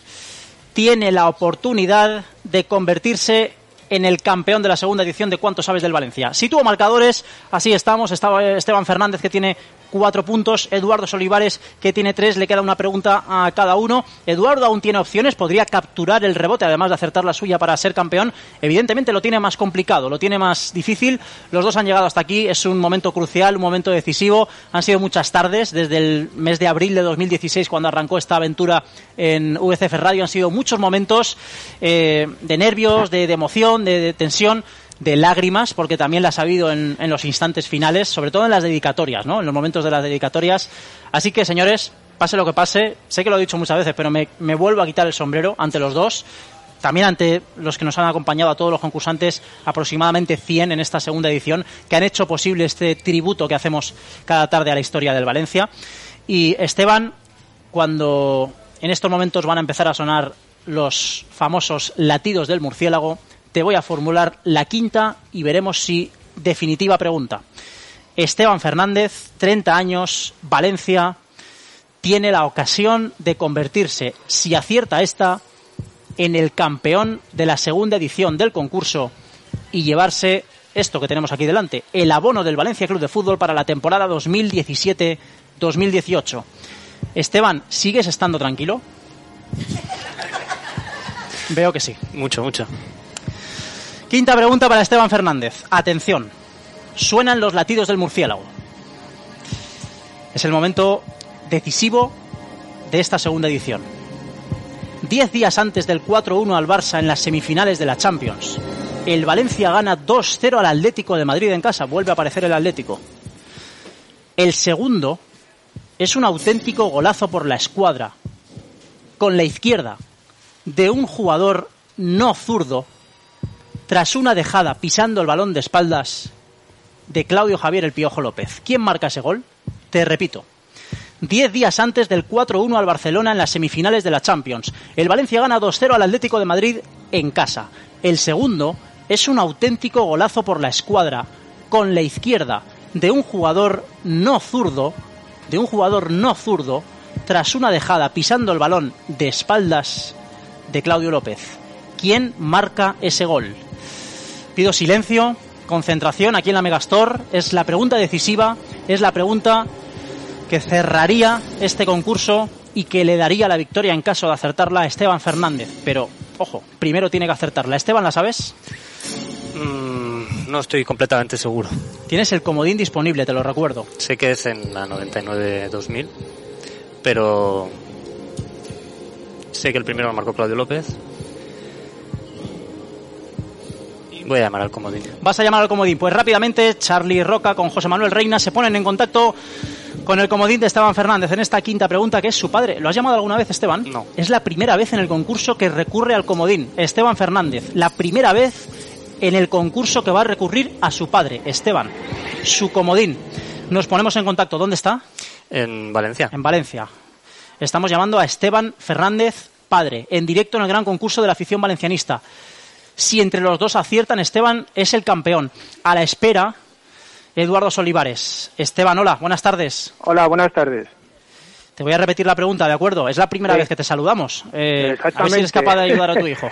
Tiene la oportunidad de convertirse en el campeón de la segunda edición de ¿Cuánto sabes del Valencia? Si tuvo marcadores, así estamos. Estaba Esteban Fernández que tiene cuatro puntos, Eduardo Solivares que tiene tres, le queda una pregunta a cada uno. Eduardo aún tiene opciones, podría capturar el rebote además de acertar la suya para ser campeón. Evidentemente lo tiene más complicado, lo tiene más difícil. Los dos han llegado hasta aquí, es un momento crucial, un momento decisivo. Han sido muchas tardes desde el mes de abril de 2016 cuando arrancó esta aventura en VCF Radio. Han sido muchos momentos eh, de nervios, de, emoción, de, de tensión de lágrimas, porque también las ha habido en, los instantes finales, sobre todo en las dedicatorias, ¿no? En los momentos de las dedicatorias. Así que, señores, pase lo que pase, sé que lo he dicho muchas veces, pero me, me vuelvo a quitar el sombrero ante los dos. También ante los que nos han acompañado a todos los concursantes, aproximadamente 100 en esta segunda edición, que han hecho posible este tributo que hacemos cada tarde a la historia del Valencia. Y Esteban, cuando en estos momentos van a empezar a sonar los famosos latidos del murciélago, te voy a formular la quinta y veremos si definitiva pregunta. Esteban Fernández, 30 años, Valencia, tiene la ocasión de convertirse, si acierta esta, en el campeón de la segunda edición del concurso y llevarse esto que tenemos aquí delante, el abono del Valencia Club de Fútbol para la temporada 2017-2018. Esteban, ¿sigues estando tranquilo? Veo que sí. Mucho, mucho. Quinta pregunta para Esteban Fernández. Atención. Suenan los latidos del murciélago. Es el momento decisivo de esta segunda edición. Diez días antes del 4-1 al Barça en las semifinales de la Champions, el Valencia gana 2-0 al Atlético de Madrid en casa. Vuelve a aparecer el Atlético. El segundo es un auténtico golazo por la escuadra, con la izquierda, de un jugador no zurdo, tras una dejada pisando el balón de espaldas de Claudio Javier el Piojo López. ¿Quién marca ese gol? Te repito. Diez días antes del 4-1 al Barcelona en las semifinales de la Champions. El Valencia gana 2-0 al Atlético de Madrid en casa. El segundo es un auténtico golazo por la escuadra, con la izquierda, de un jugador no zurdo, de un jugador no zurdo, tras una dejada pisando el balón de espaldas de Claudio López. ¿Quién marca ese gol? Pido silencio, concentración aquí en la Megastore. Es la pregunta decisiva, es la pregunta que cerraría este concurso y que le daría la victoria en caso de acertarla a Esteban Fernández. Pero, ojo, primero tiene que acertarla. Esteban, ¿la sabes? Mm, no estoy completamente seguro. Tienes el comodín disponible, te lo recuerdo. Sé que es en la 99-2000, pero sé que el primero lo marcó Claudio López. Voy a llamar al comodín. Vas a llamar al comodín. Pues rápidamente, Charlie Roca con José Manuel Reina se ponen en contacto con el comodín de Esteban Fernández en esta quinta pregunta, que es su padre. ¿Lo has llamado alguna vez, Esteban? No. Es la primera vez en el concurso que recurre al comodín. Esteban Fernández. La primera vez en el concurso que va a recurrir a su padre, Esteban. Su comodín. Nos ponemos en contacto. ¿Dónde está? En Valencia. En Valencia. Estamos llamando a Esteban Fernández, padre, en directo en el gran concurso de la afición valencianista. Si entre los dos aciertan, Esteban es el campeón. A la espera, Eduardo Solivares. Esteban, hola, buenas tardes. Hola, buenas tardes. Te voy a repetir la pregunta, ¿de acuerdo? Es la primera Sí. vez que te saludamos. Eh, a ver si eres capaz de ayudar a tu hijo.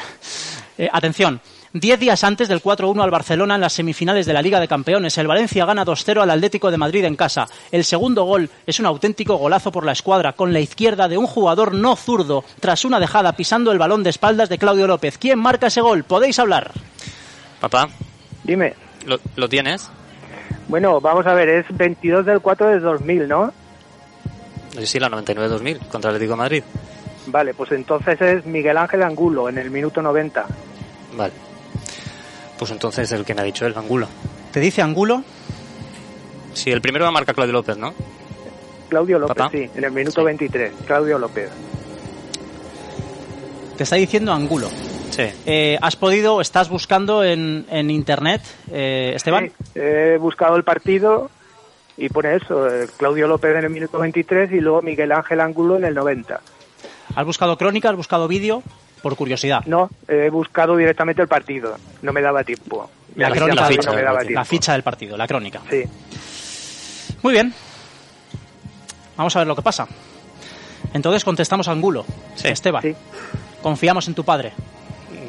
Eh, atención. Diez días antes del 4-1 al Barcelona en las semifinales de la Liga de Campeones, el Valencia gana 2-0 al Atlético de Madrid en casa. El segundo gol es un auténtico golazo por la escuadra, con la izquierda de un jugador no zurdo, tras una dejada pisando el balón de espaldas de Claudio López. ¿Quién marca ese gol? Podéis hablar. Papá, Dime. ¿lo, lo tienes? Bueno, vamos a ver, es 22 del 4 de 2000, ¿no? Sí, sí, la 99-2000 contra el Atlético de Madrid. Vale, pues entonces es Miguel Ángel Angulo en el minuto 90. Vale. Pues entonces el que me ha dicho el Angulo. ¿Te dice Angulo? Sí, el primero lo marca Claudio López, ¿no? Claudio López, ¿Papá? sí, en el minuto 23. Claudio López. Te está diciendo Angulo. Sí. Eh, ¿Has podido, estás buscando en, en internet, eh, Esteban? Sí, he buscado el partido y pone eso, eh, Claudio López en el minuto 23 y luego Miguel Ángel Angulo en el 90. ¿Has buscado crónica? ¿Has buscado vídeo? Por curiosidad. No, he buscado directamente el partido, no me daba tiempo. La, crónica, del falta, no me daba partido. la tiempo. ficha del partido, la crónica. Sí. Muy bien. Vamos a ver lo que pasa. Entonces contestamos a Angulo. Esteban. Confiamos en tu padre.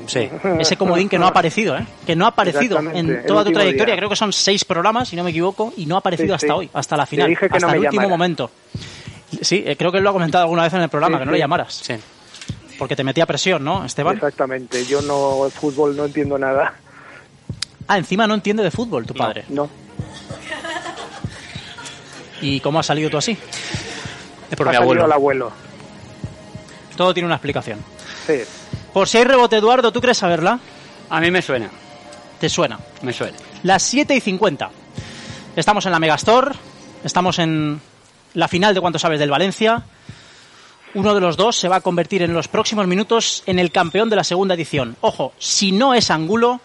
Sí. Ese comodín que no ha aparecido, ¿eh? Que no ha aparecido en toda tu trayectoria. día. Creo que son seis programas, si no me equivoco, y no ha aparecido Sí, hasta sí. hoy, hasta la final, dije que hasta no el último llamara. momento. Sí, eh, creo que él lo ha comentado alguna vez en el programa, Sí, que no sí. le llamaras. Sí. Porque te metía presión, ¿no, Esteban? Exactamente, yo no, el fútbol no entiendo nada. Ah, encima no entiende de fútbol tu padre. No. ¿Y cómo has salido tú así? Es por ha mi salido abuelo. el abuelo. Todo tiene una explicación. Sí. Por si hay rebote, Eduardo, ¿tú crees saberla? A mí me suena, ¿Te suena? me suena. Las 7 y 50. Estamos en la Megastore, estamos en la final de cuánto sabes del Valencia. Uno de los dos se va a convertir en los próximos minutos en el campeón de la segunda edición. Ojo, si no es Angulo,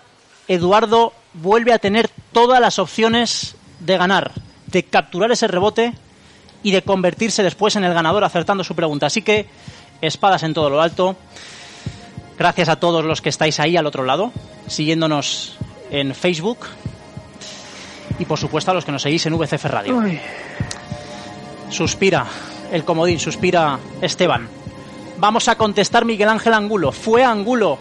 Eduardo vuelve a tener todas las opciones de ganar, de capturar ese rebote y de convertirse después en el ganador acertando su pregunta. Así que espadas en todo lo alto. Gracias a todos los que estáis ahí al otro lado, siguiéndonos en Facebook. Y por supuesto a los que nos seguís en VCF Radio. Suspira el comodín, suspira Esteban. Vamos a contestar Miguel Ángel Angulo. ¿Fue Angulo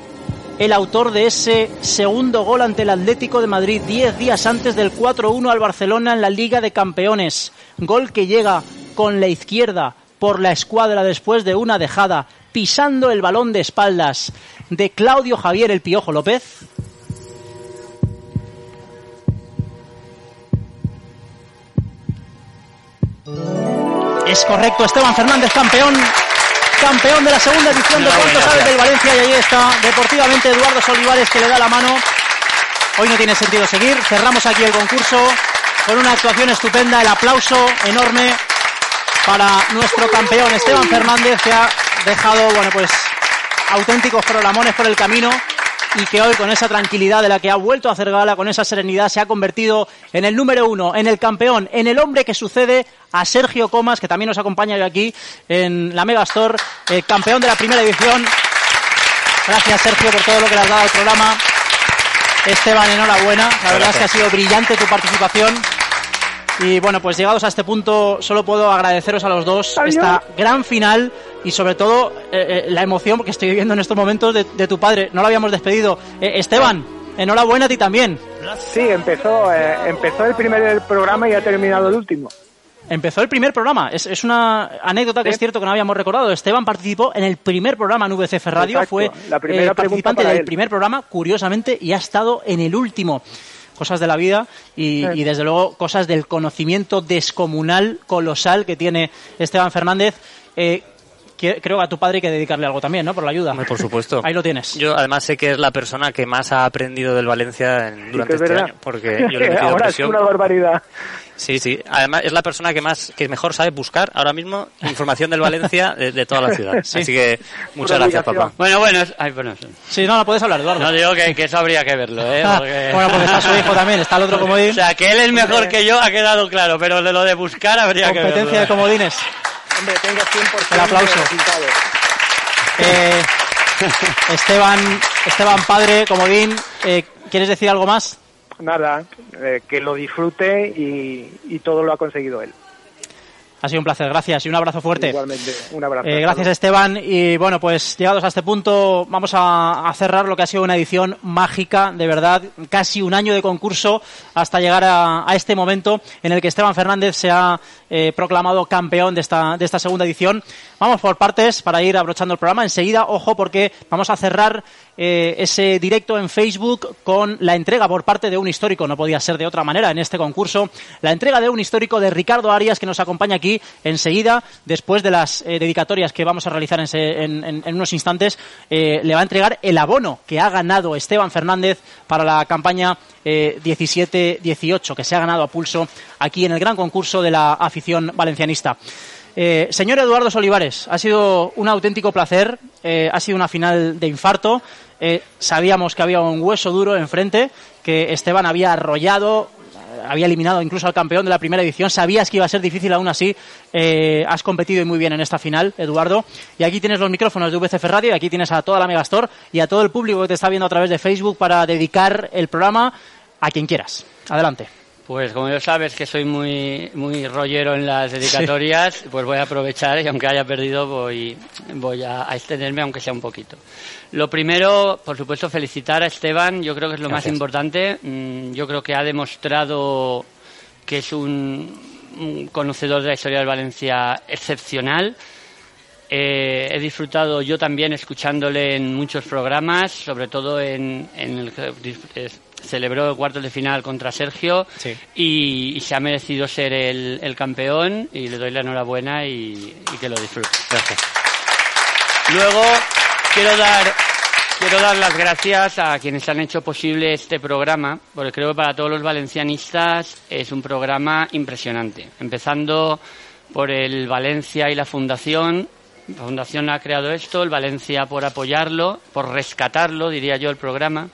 el autor de ese segundo gol ante el Atlético de Madrid 10 días antes del 4-1 al Barcelona en la Liga de Campeones? Gol que llega con la izquierda por la escuadra después de una dejada, pisando el balón de espaldas de Claudio Javier el Piojo López. Es correcto, Esteban Fernández, campeón, campeón de la segunda edición de Cuánto Sabes del Valencia. Y ahí está, deportivamente, Eduardo Solivares que le da la mano. Hoy no tiene sentido seguir. Cerramos aquí el concurso con una actuación estupenda. El aplauso enorme para nuestro campeón Esteban Fernández que ha dejado, bueno, pues auténticos programones por el camino y que hoy con esa tranquilidad de la que ha vuelto a hacer gala, con esa serenidad, se ha convertido en el número uno, en el campeón, en el hombre que sucede a Sergio Comas, que también nos acompaña hoy aquí en la Megastore, eh, campeón de la primera edición. Gracias Sergio por todo lo que le has dado al programa. Esteban, enhorabuena. La verdad es que ha sido brillante tu participación. Y bueno, pues llegados a este punto, solo puedo agradeceros a los dos esta gran final y sobre todo eh, eh, la emoción que estoy viviendo en estos momentos de, de tu padre. No lo habíamos despedido. Eh, Esteban, enhorabuena a ti también. Sí, empezó, eh, empezó el primer programa y ha terminado el último. Empezó el primer programa. Es, es una anécdota que es cierto que no habíamos recordado. Esteban participó en el primer programa en VCF Radio. Exacto. Fue La primera eh, participante del él. primer programa, curiosamente, y ha estado en el último. Cosas de la vida y, Sí. y, desde luego cosas del conocimiento descomunal, colosal que tiene Esteban Fernández. Eh, creo que a tu padre hay que dedicarle algo también, ¿no? Por la ayuda. Por supuesto. Ahí lo tienes. Yo además sé que es la persona que más ha aprendido del Valencia en- durante que es este verdad. año, porque yo le he metido Ahora es presión. una barbaridad. Sí, sí. Además es la persona que más, que mejor sabe buscar ahora mismo información del Valencia de, de toda la ciudad. Sí. Así que muchas gracias, papá. Bueno, bueno, es- ay, bueno, sí. Sí, no, no puedes hablar, Eduardo. no digo que, que eso habría que verlo, ¿eh? Ah, Porque- bueno, porque está su hijo también, está el otro comodín. O sea, que él es mejor que yo ha quedado claro, pero de lo de buscar habría que verlo. Competencia de comodines. Hombre, tengo 100% El aplauso. de resultados. Eh, Esteban, Esteban Padre, comodín, eh, ¿quieres decir algo más? Nada, eh, que lo disfrute y, y todo lo ha conseguido él. Ha sido un placer, gracias y un abrazo fuerte. Igualmente, un abrazo. Eh, gracias Esteban y bueno pues llegados a este punto vamos a, a cerrar lo que ha sido una edición mágica de verdad casi un año de concurso hasta llegar a, a este momento en el que Esteban Fernández se ha eh, proclamado campeón de esta, de esta segunda edición vamos por partes para ir abrochando el programa. Enseguida ojo porque vamos a cerrar eh, ese directo en Facebook con la entrega por parte de un histórico, no podía ser de otra manera en este concurso, la entrega de un histórico de Ricardo Arias que nos acompaña aquí enseguida, después de las eh, dedicatorias que vamos a realizar en, unos instantes, eh, le va a entregar el abono que ha ganado Esteban Fernández para la campaña eh, 17-18, que se ha ganado a pulso aquí en el gran concurso de la afición valencianista. Eh, señor Eduardo Olivares, ha sido un auténtico placer, eh, ha sido una final de infarto. Eh, sabíamos que había un hueso duro enfrente, que Esteban había arrollado, había eliminado incluso al campeón de la primera edición. Sabías que iba a ser difícil aún así. Has competido muy bien en esta final, Eduardo. Y aquí tienes los micrófonos de VCF Radio, y aquí tienes a toda la Megastore y a todo el público que te está viendo a través de Facebook para dedicar el programa a quien quieras. Adelante. Pues como ya sabes que soy muy muy rollero en las dedicatorias, pues voy a aprovechar y aunque haya perdido voy voy a, a extenderme aunque sea un poquito. Lo primero, por supuesto, felicitar a Esteban. Yo creo que es lo más importante. Mm, Yo creo que ha demostrado que es un, un conocedor de la historia del Valencia excepcional. Eh, he disfrutado yo también escuchándole en muchos programas, sobre todo en, en el que celebró el cuartos de final contra Sergio y, y se ha merecido ser el, el campeón y le doy la enhorabuena y, y que lo disfrute. Gracias. Luego quiero dar quiero dar las gracias a quienes han hecho posible este programa, porque creo que para todos los valencianistas es un programa impresionante. Empezando por el Valencia y la Fundación. La Fundación ha creado esto, el Valencia por apoyarlo, por rescatarlo, diría yo, el programa.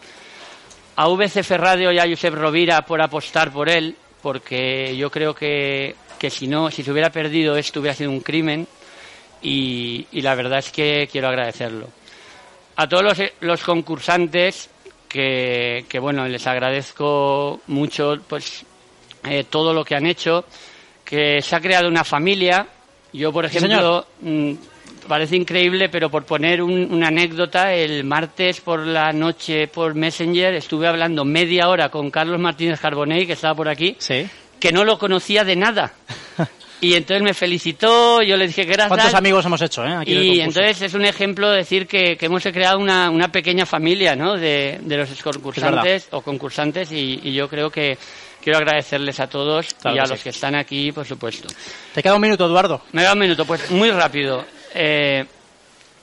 A VCF Radio y a Josep Rovira por apostar por él, porque yo creo que, que si no, si se hubiera perdido esto hubiera sido un crimen y, y la verdad es que quiero agradecerlo. A todos los, los concursantes, que, que, bueno, les agradezco mucho pues eh, todo lo que han hecho, que se ha creado una familia. Yo, por ejemplo, mm, parece increíble, pero por poner un- una anécdota, el martes por la noche por Messenger estuve hablando media hora con Carlos Martínez Carbonell, que estaba por aquí, que no lo conocía de nada. Y entonces me felicitó, yo le dije gracias. ¿Cuántos amigos hemos hecho eh, aquí Y entonces es un ejemplo de decir que, que hemos creado una, una pequeña familia ¿no? de, de los concursantes o concursantes y, y yo creo que quiero agradecerles a todos Claro y a los sí. que están aquí, por supuesto. Te queda un minuto, Eduardo. Me da un minuto, pues muy rápido. Eh,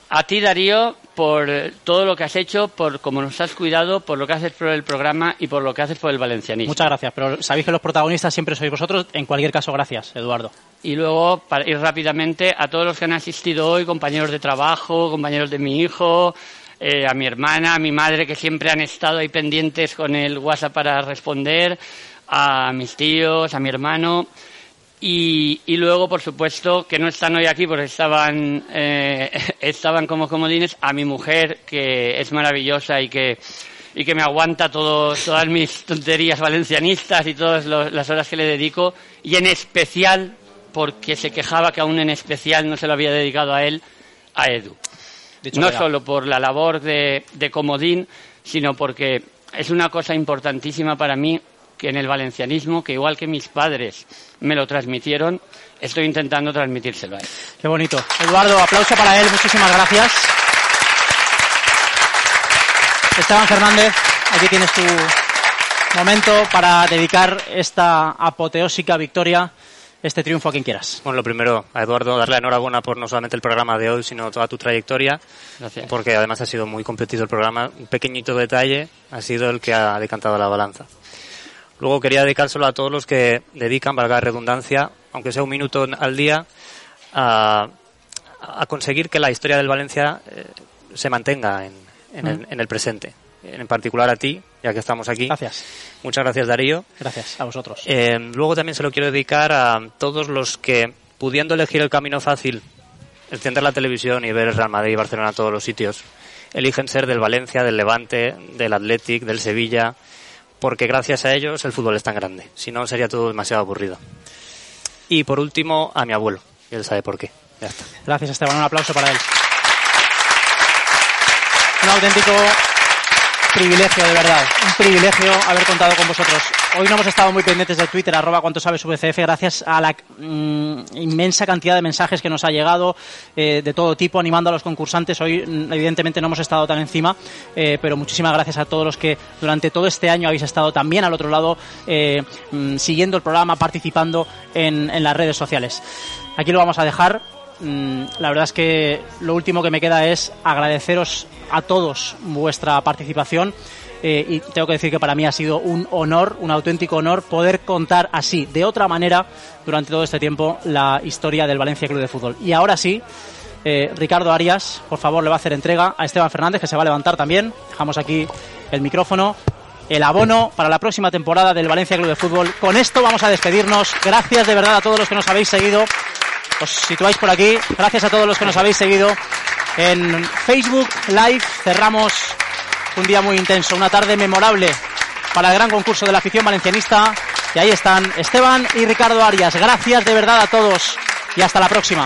a ti, Darío, por todo lo que has hecho, por cómo nos has cuidado, por lo que haces por el programa y por lo que haces por el valencianismo. Muchas gracias, pero sabéis que los protagonistas siempre sois vosotros. En cualquier caso, gracias, Eduardo. Y luego, para ir rápidamente, a todos los que han asistido hoy, compañeros de trabajo, compañeros de mi hijo, eh, a mi hermana, a mi madre, que siempre han estado ahí pendientes con el WhatsApp para responder, a mis tíos, a mi hermano. Y, y luego, por supuesto, que no están hoy aquí porque estaban, eh, estaban como comodines, a mi mujer, que es maravillosa y que, y que me aguanta todo, todas mis tonterías valencianistas y todas lo- las horas que le dedico, y en especial, porque se quejaba que aún en especial no se lo había dedicado a él, a Edu. No solo por la labor de, de comodín, sino porque es una cosa importantísima para mí que en el valencianismo, que igual que mis padres me lo transmitieron, estoy intentando transmitírselo a él. Qué bonito. Eduardo, aplauso para él. Muchísimas gracias. Esteban Fernández, aquí tienes tu momento para dedicar esta apoteósica victoria, este triunfo a quien quieras. Bueno, lo primero, a Eduardo, darle enhorabuena por no solamente el programa de hoy, sino toda tu trayectoria. Gracias. Porque además ha sido muy competido el programa. Un pequeñito detalle ha sido el que ha decantado la balanza. Luego quería dedicárselo a todos los que dedican, valga la redundancia, aunque sea un minuto al día, a, a conseguir que la historia del Valencia eh, se mantenga en, en el, en el presente. En particular a ti, ya que estamos aquí. Gracias. Muchas gracias, Darío. Gracias a vosotros. Eh, luego también se lo quiero dedicar a todos los que, pudiendo elegir el camino fácil, encender la televisión y ver el Real Madrid y Barcelona a todos los sitios, eligen ser del Valencia, del Levante, del Athletic, del Sevilla, porque gracias a ellos el fútbol es tan grande. Si no, sería todo demasiado aburrido. Y por último, a mi abuelo. Él sabe por qué. Ya está. Gracias, Esteban. Un aplauso para él. Un auténtico privilegio, de verdad. Un privilegio haber contado con vosotros. Hoy no hemos estado muy pendientes de Twitter, arroba cuánto sabes VCF, gracias a la mm, inmensa cantidad de mensajes que nos ha llegado eh, de todo tipo, animando a los concursantes. Hoy, mm, evidentemente, no hemos estado tan encima, eh, pero muchísimas gracias a todos los que durante todo este año habéis estado también al otro lado, eh, mm, siguiendo el programa, participando en, en las redes sociales. Aquí lo vamos a dejar. Mm, La verdad es que lo último que me queda es agradeceros a todos vuestra participación. eh, y tengo que decir que para mí ha sido un honor, un auténtico honor poder contar así, de otra manera, durante todo este tiempo, la historia del Valencia Club de Fútbol. Y ahora sí, eh, Ricardo Arias, por favor, le va a hacer entrega a Esteban Fernández, que se va a levantar también. Dejamos aquí el micrófono. El abono para la próxima temporada del Valencia Club de Fútbol. Con esto vamos a despedirnos. Gracias de verdad a todos los que nos habéis seguido. Os situáis por aquí. Gracias a todos los que nos habéis seguido en Facebook Live. Cerramos un día muy intenso, una tarde memorable para el gran concurso de la afición valencianista. Y ahí están Esteban y Ricardo Arias. Gracias de verdad a todos y hasta la próxima.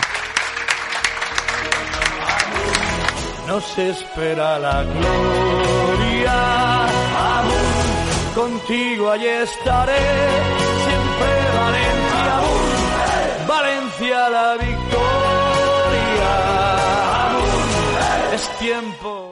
Nos espera la gloria. Contigo allí estaré. Valencia, la victoria. Es tiempo.